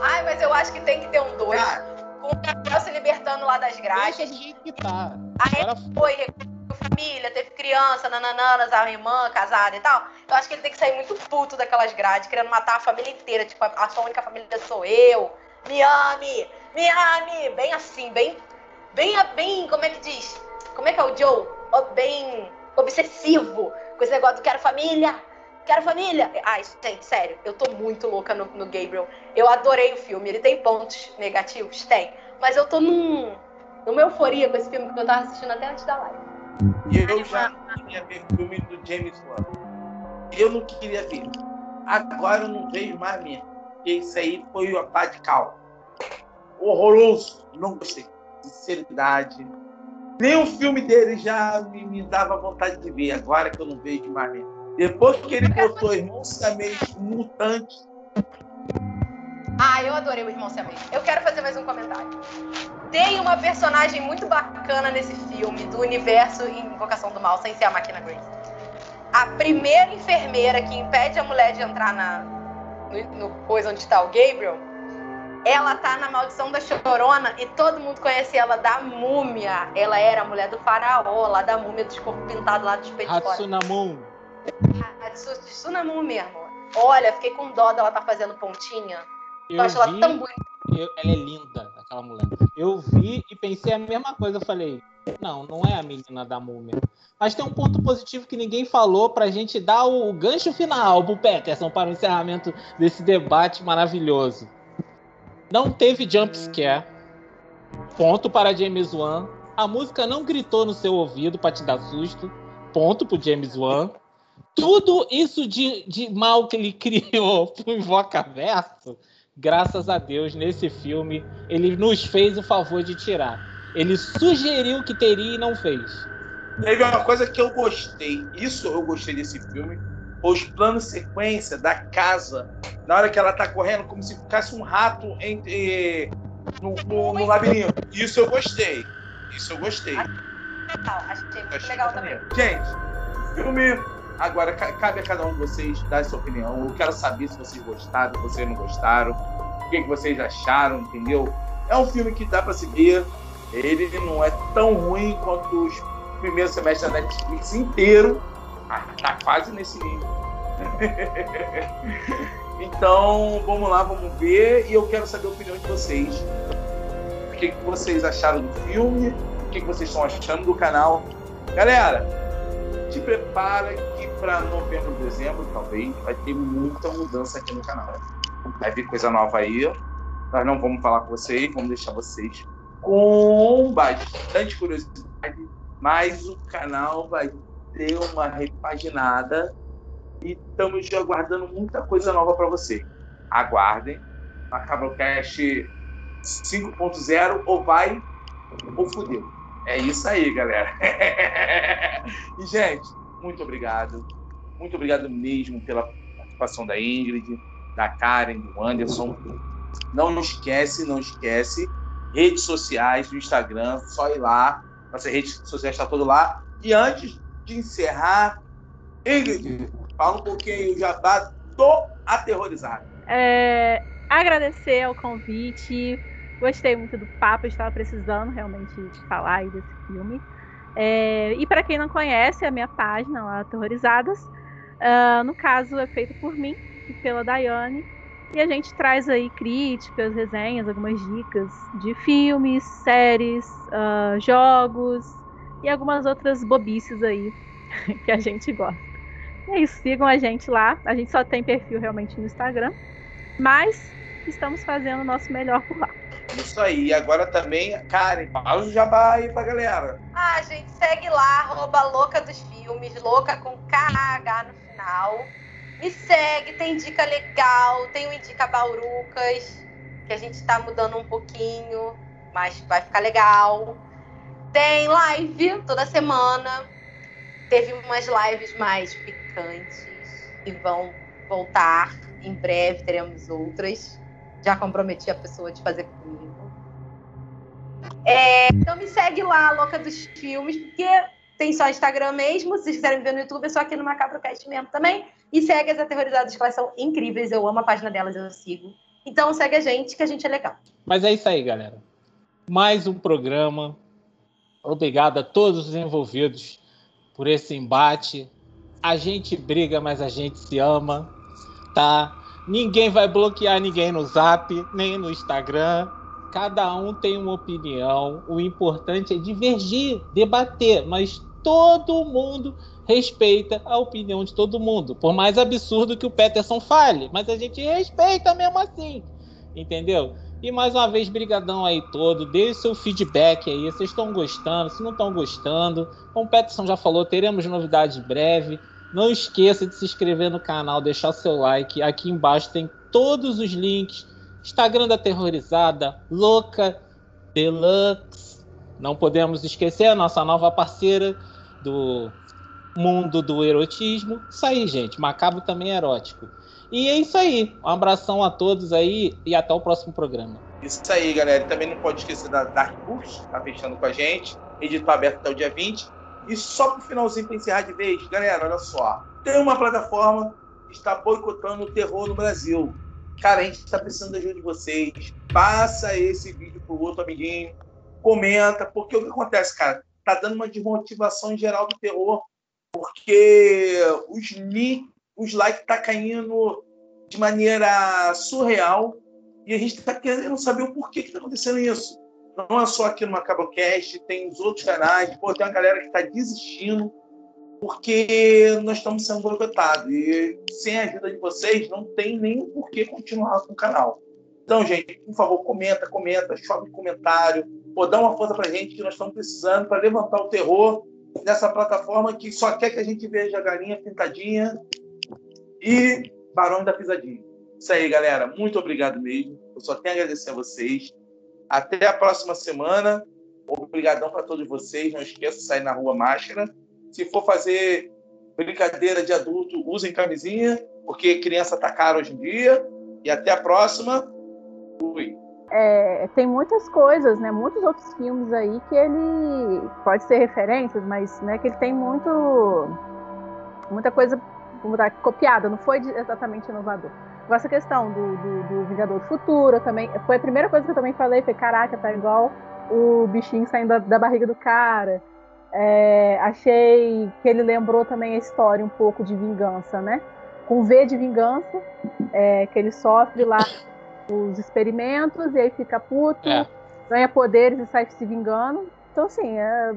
Ai, mas eu acho que tem que ter um 2. Cara, Com o Gabriel se libertando lá das Deixa grades. do jeito que tá. Aí Agora foi, família, teve criança, nanananas, a irmã casada e tal. Eu acho que ele tem que sair muito puto daquelas grades, querendo matar a família inteira. Tipo, a, a sua única família sou eu. Me ame! Me ame! Bem assim, bem. Bem, bem. Como é que diz? Como é que é o Joe? Bem obsessivo. Com esse negócio do quero família! Quero família! Ai, gente, sério, eu tô muito louca no, no Gabriel. Eu adorei o filme. Ele tem pontos negativos? Tem. Mas eu tô num, numa euforia com esse filme que eu tava assistindo até antes da live. E eu já não queria ver filme do James Wan. Eu não queria ver. Agora eu não vejo mais mesmo. Porque isso aí foi a pá de cal. Horroroso. Não gostei. Sinceridade. Nem o filme dele já me, me dava vontade de ver. Agora que eu não vejo mais mesmo. Depois que ele botou irmão siamês mutante. Ah, eu adorei o Irmão Siamês. Eu quero fazer mais um comentário. Tem uma personagem muito bacana nesse filme, do universo Invocação do Mal, sem ser a Máquina Grace. A primeira enfermeira que impede a mulher de entrar na, no, no coisa onde está o Gabriel, ela tá na Maldição da Chorona e todo mundo conhece ela da múmia. Ela era a mulher do faraó, lá da múmia dos corpos pintados lá dos peitos. Hatsunamun. Sunamu mesmo. Olha, fiquei com dó dela tá fazendo pontinha. Eu, Eu acho ela vi, tão bonita. eu- ela é linda, aquela mulher. Eu vi e pensei a mesma coisa. Eu falei, Não, não é a menina da múmia. Mas tem um ponto positivo que ninguém falou pra gente dar o gancho final pro Peterson para o encerramento desse debate maravilhoso. Não teve jump scare. Ponto para James Wan. A música não gritou no seu ouvido para te dar susto. Ponto pro James Wan. Tudo isso de, de mal que ele criou pro Invoca Verso, graças a Deus, nesse filme, ele nos fez o favor de tirar. Ele sugeriu que teria e não fez. Teve uma coisa que eu gostei, isso eu gostei desse filme, os planos sequência da casa, na hora que ela tá correndo, como se ficasse um rato entre, no, no, no labirinto. Isso eu gostei. Isso eu gostei. Legal, achei muito legal também. Gente, filme. Agora, ca- cabe a cada um de vocês dar sua opinião. Eu quero saber se vocês gostaram, se vocês não gostaram, o que, que vocês acharam, entendeu? É um filme que dá pra se ver. Ele não é tão ruim quanto os primeiros semestres da Netflix inteiro. Ah, Tá quase nesse nível. então, vamos lá, vamos ver. E eu quero saber a opinião de vocês. O que, que vocês acharam do filme? O que, que vocês estão achando do canal? Galera, te prepara que para novembro, dezembro, talvez, vai ter muita mudança aqui no canal. Vai vir coisa nova aí. Nós não vamos falar com vocês, vamos deixar vocês com bastante curiosidade, mas o canal vai ter uma repaginada e estamos aguardando muita coisa nova para você. Aguardem. Macabrocast 5.0 ou vai ou fudeu. É isso aí, galera. e, gente, muito obrigado. Muito obrigado mesmo pela participação da Ingrid, da Karen, do Anderson. Não esquece, não esquece. Redes sociais do Instagram, só ir lá. Nossa rede social está toda lá. E antes de encerrar, Ingrid, fala um pouquinho já jabá do Aterrorizado. É, agradecer ao convite. Gostei muito do papo, estava precisando realmente falar aí desse filme. É, e para quem não conhece, a minha página lá, Aterrorizadas, ah, no caso é feita por mim e pela Daiane. E a gente traz aí críticas, resenhas, algumas dicas de filmes, séries, ah, jogos e algumas outras bobices aí que a gente gosta. E é isso, sigam a gente lá. A gente só tem perfil realmente no Instagram, mas estamos fazendo o nosso melhor por lá. Isso aí. E agora também, Karen, fala o jabá aí pra galera. Ah, gente, segue lá, arroba louca dos filmes, louca com KH no final. Me segue, tem dica legal, tem o Indica Baurucas, que a gente tá mudando um pouquinho, mas vai ficar legal. Tem live toda semana. Teve umas lives mais picantes e vão voltar. Em breve teremos outras. Já comprometi a pessoa de fazer comigo. É, então me segue lá, Louca dos Filmes, porque tem só Instagram mesmo. Se vocês quiserem ver no YouTube, é só aqui no MacabroCast mesmo também. E segue as Aterrorizadas, que elas são incríveis. Eu amo a página delas, eu sigo. Então segue a gente, que a gente é legal. Mas é isso aí, galera. Mais um programa. Obrigado a todos os envolvidos por esse embate. A gente briga, mas a gente se ama, tá? Ninguém vai bloquear ninguém no Zap, nem no Instagram. Cada um tem uma opinião. O importante é divergir, debater, mas todo mundo respeita a opinião de todo mundo. Por mais absurdo que o Peterson fale, mas a gente respeita mesmo assim. Entendeu? E mais uma vez, brigadão aí todo. Dê seu feedback aí. Vocês estão gostando? Se não estão gostando, como o Peterson já falou, teremos novidades breve. Não esqueça de se inscrever no canal, deixar seu like. Aqui embaixo tem todos os links. Instagram da Aterrorizada, Louca Deluxe. Não podemos esquecer a nossa nova parceira do mundo do erotismo. Isso aí, gente. Macabro também é erótico. E é isso aí. Um abração a todos aí e até o próximo programa. Isso aí, galera. E também não pode esquecer da Dark Books, tá fechando com a gente. Editor aberto até o dia 20. E só pro finalzinho pra encerrar de vez, galera, olha só. Tem uma plataforma que está boicotando o terror no Brasil. Cara, a gente está precisando da ajuda de vocês. Passa esse vídeo pro outro amiguinho. Comenta, porque o que acontece, cara? Tá dando uma desmotivação em geral do terror. Porque os, os likes tá caindo de maneira surreal. E a gente tá querendo saber o porquê que tá acontecendo isso. Não é só aqui no Macabrocast, tem os outros canais. Pô, tem uma galera que está desistindo porque nós estamos sendo boicotados. E sem a ajuda de vocês, não tem nem por que continuar com o canal. Então, gente, por favor, comenta, comenta, chove comentário, ou dá uma força pra gente que nós estamos precisando para levantar o terror dessa plataforma que só quer que a gente veja a galinha pintadinha e Barões da Pisadinha. Isso aí, galera. Muito obrigado mesmo. Eu só tenho a agradecer a vocês. Até a próxima semana. Obrigadão para todos vocês. Não esqueça de sair na rua máscara. Se for fazer brincadeira de adulto, usem camisinha, porque criança tá cara hoje em dia. E até a próxima. Fui. É, tem muitas coisas, né? Muitos outros filmes aí que ele pode ser referências, mas né, que ele tem muito muita coisa copiada, não foi exatamente inovador. Essa questão do, do, do Vingador do Futuro também foi a primeira coisa que eu também falei, foi caraca, tá igual o bichinho saindo da, da barriga do cara. É, achei que ele lembrou também a história um pouco de vingança, né? Com V de vingança, é, que ele sofre lá os experimentos e aí fica puto, é. ganha poderes e sai se vingando. Então, assim, é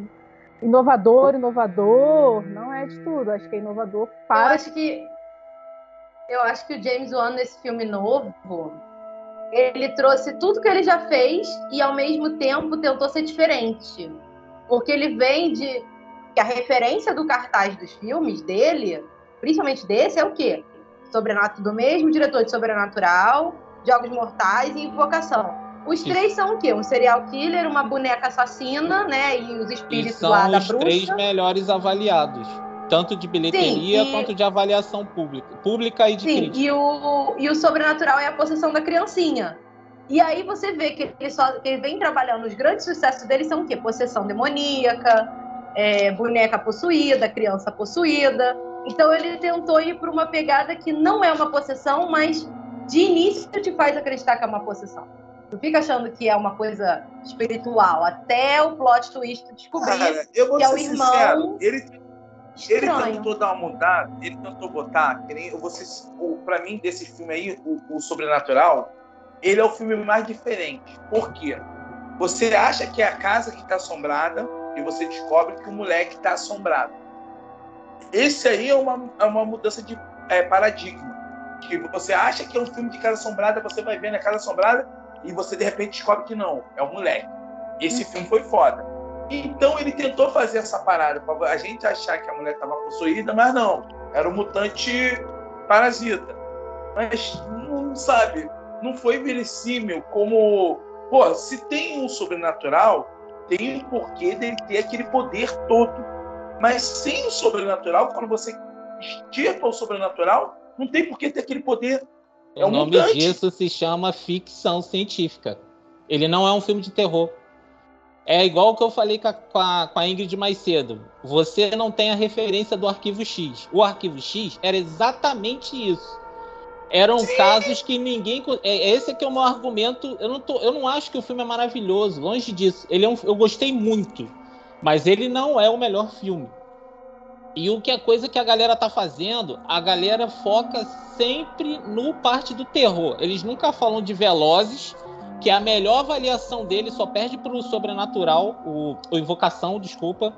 inovador, inovador, não é de tudo. Acho que é inovador para. Eu acho que eu acho que o James Wan nesse filme novo, ele trouxe tudo que ele já fez e ao mesmo tempo tentou ser diferente. Porque ele vem de que a referência do cartaz dos filmes dele, principalmente desse, é o quê? Sobrenatural do mesmo diretor de Sobrenatural, Jogos Mortais e Invocação. Os três são o quê? Um serial killer, uma boneca assassina, né? E os espíritos e lá da bruxa. São os três melhores avaliados. Tanto de bilheteria Sim, e... quanto de avaliação pública. Pública e de Sim, crítica. E o, e o sobrenatural é a possessão da criancinha. E aí você vê que ele, só, que ele vem trabalhando, os grandes sucessos dele são o quê? Possessão demoníaca, é, boneca possuída, criança possuída. Então ele tentou ir para uma pegada que não é uma possessão, mas de início te faz acreditar que é uma possessão. Tu fica achando que é uma coisa espiritual, até o plot twist descobrir Cara, que é o irmão. Sincero, ele, ele tentou dar uma mudada, ele tentou botar, que nem você, para mim, desse filme aí, o, o, Sobrenatural, ele é o filme mais diferente. Por quê? Você acha que é a casa que está assombrada e você descobre que o moleque está assombrado. Esse aí é uma, é uma mudança de é, paradigma que você acha que é um filme de Casa Assombrada, você vai ver na Casa Assombrada e você de repente descobre que não, é um moleque. Esse filme foi foda. Então ele tentou fazer essa parada para a gente achar que a mulher estava possuída, mas não, era um mutante parasita. Mas não sabe, não foi verossímil como, pô, se tem um sobrenatural, tem um porquê dele ter aquele poder todo. Mas sem o sobrenatural, quando você estirpa o sobrenatural, não tem por que ter aquele poder. É o um nome mutante. disso se chama ficção científica. Ele não é um filme de terror. É igual o que eu falei com a, com, a, com a, Ingrid mais cedo. Você não tem a referência do arquivo X. O arquivo X era exatamente isso. Eram Sim. casos que ninguém. É, esse aqui é o meu argumento. Eu não, tô, eu não acho que o filme é maravilhoso. Longe disso. Ele é um, eu gostei muito. Mas ele não é o melhor filme. E o que a coisa que a galera tá fazendo, a galera foca sempre no parte do terror. Eles nunca falam de Velozes, que é a melhor avaliação dele só perde pro Sobrenatural, o, o Invocação, desculpa,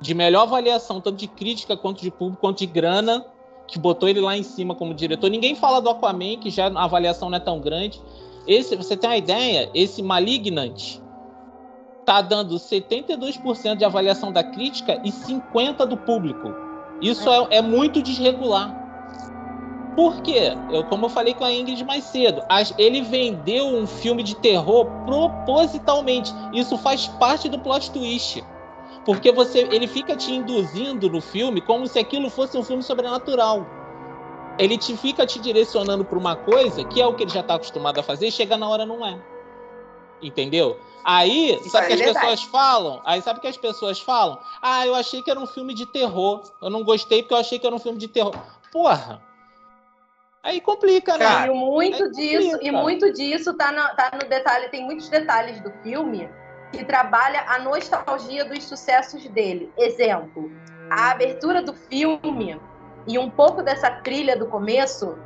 de melhor avaliação tanto de crítica quanto de público quanto de grana, que botou ele lá em cima como diretor. Ninguém fala do Aquaman, que já a avaliação não é tão grande. Esse, você tem uma ideia? Esse Malignant, tá dando 72% de avaliação da crítica e 50% do público. Isso é, é muito desregular. Por quê? Eu, como eu falei com a Ingrid mais cedo, ele vendeu um filme de terror propositalmente. Isso faz parte do plot twist. Porque você, ele fica te induzindo no filme como se aquilo fosse um filme sobrenatural. Ele te fica te direcionando para uma coisa que é o que ele já está acostumado a fazer, e chega na hora não é. Entendeu? Aí, Isso sabe o é que as pessoas falam? Aí sabe o que as pessoas falam? Ah, eu achei que era um filme de terror. Eu não gostei porque eu achei que era um filme de terror. Porra! Aí complica, né? Cara, e muito disso, e muito disso tá no, tá no detalhe, tem muitos detalhes do filme que trabalha a nostalgia dos sucessos dele. Exemplo, a abertura do filme e um pouco dessa trilha do começo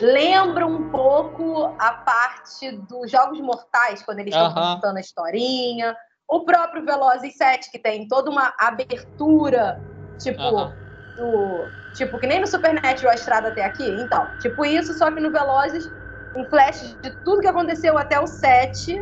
lembra um pouco a parte dos Jogos Mortais, quando eles estão contando a historinha. O próprio Velozes 7, que tem toda uma abertura, tipo, do. Tipo, que nem no Supernatural a estrada até aqui. Então, tipo isso, só que no Velozes, um flash de tudo que aconteceu até o 7.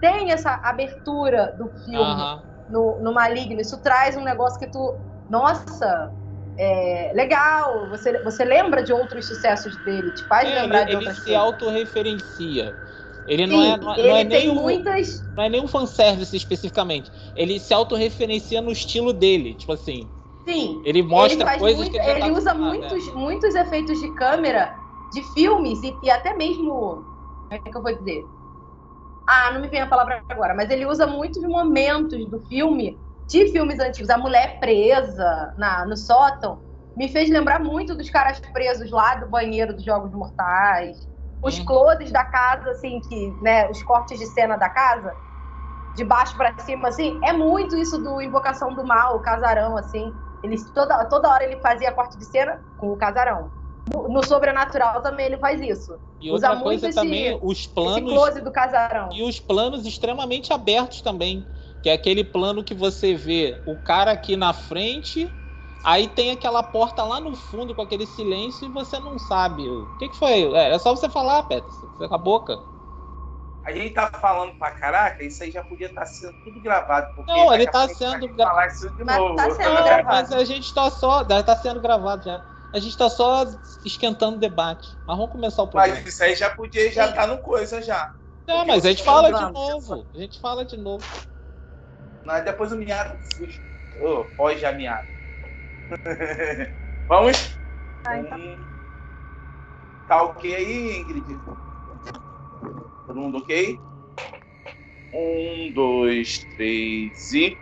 Tem essa abertura do filme no, no Maligno. Isso traz um negócio que tu. Nossa, é legal. Você, você lembra de outros sucessos dele, te faz É, lembrar ele, de ele outras se coisas. autorreferencia. Ele não Sim, é, não, é- ele não é tem o, muitas. não é nem um fanservice especificamente. Ele se autorreferencia no estilo dele. Tipo assim, Sim. ele mostra ele coisas muito- que ele já ele tá usa acostumado, muitos, muitos efeitos de câmera de filmes e, e até mesmo. Como é que eu vou dizer? Ah, não me vem a palavra agora, mas ele usa muitos momentos do filme, de filmes antigos. A mulher presa na, no sótão me fez lembrar muito dos caras presos lá do banheiro dos Jogos Mortais. Os Hum. closes da casa, assim, que, né, os cortes de cena da casa, de baixo pra cima, assim, é muito isso do Invocação do Mal, o casarão, assim. Ele, toda, toda hora ele fazia corte de cena com o casarão. No, no Sobrenatural também ele faz isso. E usa outra coisa esse- também, os planos close do casarão. e os planos extremamente abertos também. Que é aquele plano que você vê o cara aqui na frente, aí tem aquela porta lá no fundo com aquele silêncio e você não sabe. O que, que foi? É, é só você falar, Petros. Você com a boca. A gente tá falando pra caraca, isso aí já podia estar sendo tudo gravado. porque Não, ele tá sendo vai gra- falar isso de Mas novo. tá sendo Não, gravado. mas a gente tá só. Tá sendo gravado já. A gente tá só esquentando o debate. Mas vamos começar o programa. Mas isso aí já podia, já tá no coisa já. Não, mas a gente fala de novo. A gente fala de novo. Mas depois o miado. Oh, pós já miado. Vamos? Ah, então. Um... Tá ok aí, Ingrid? Todo mundo ok? Um, dois, três e.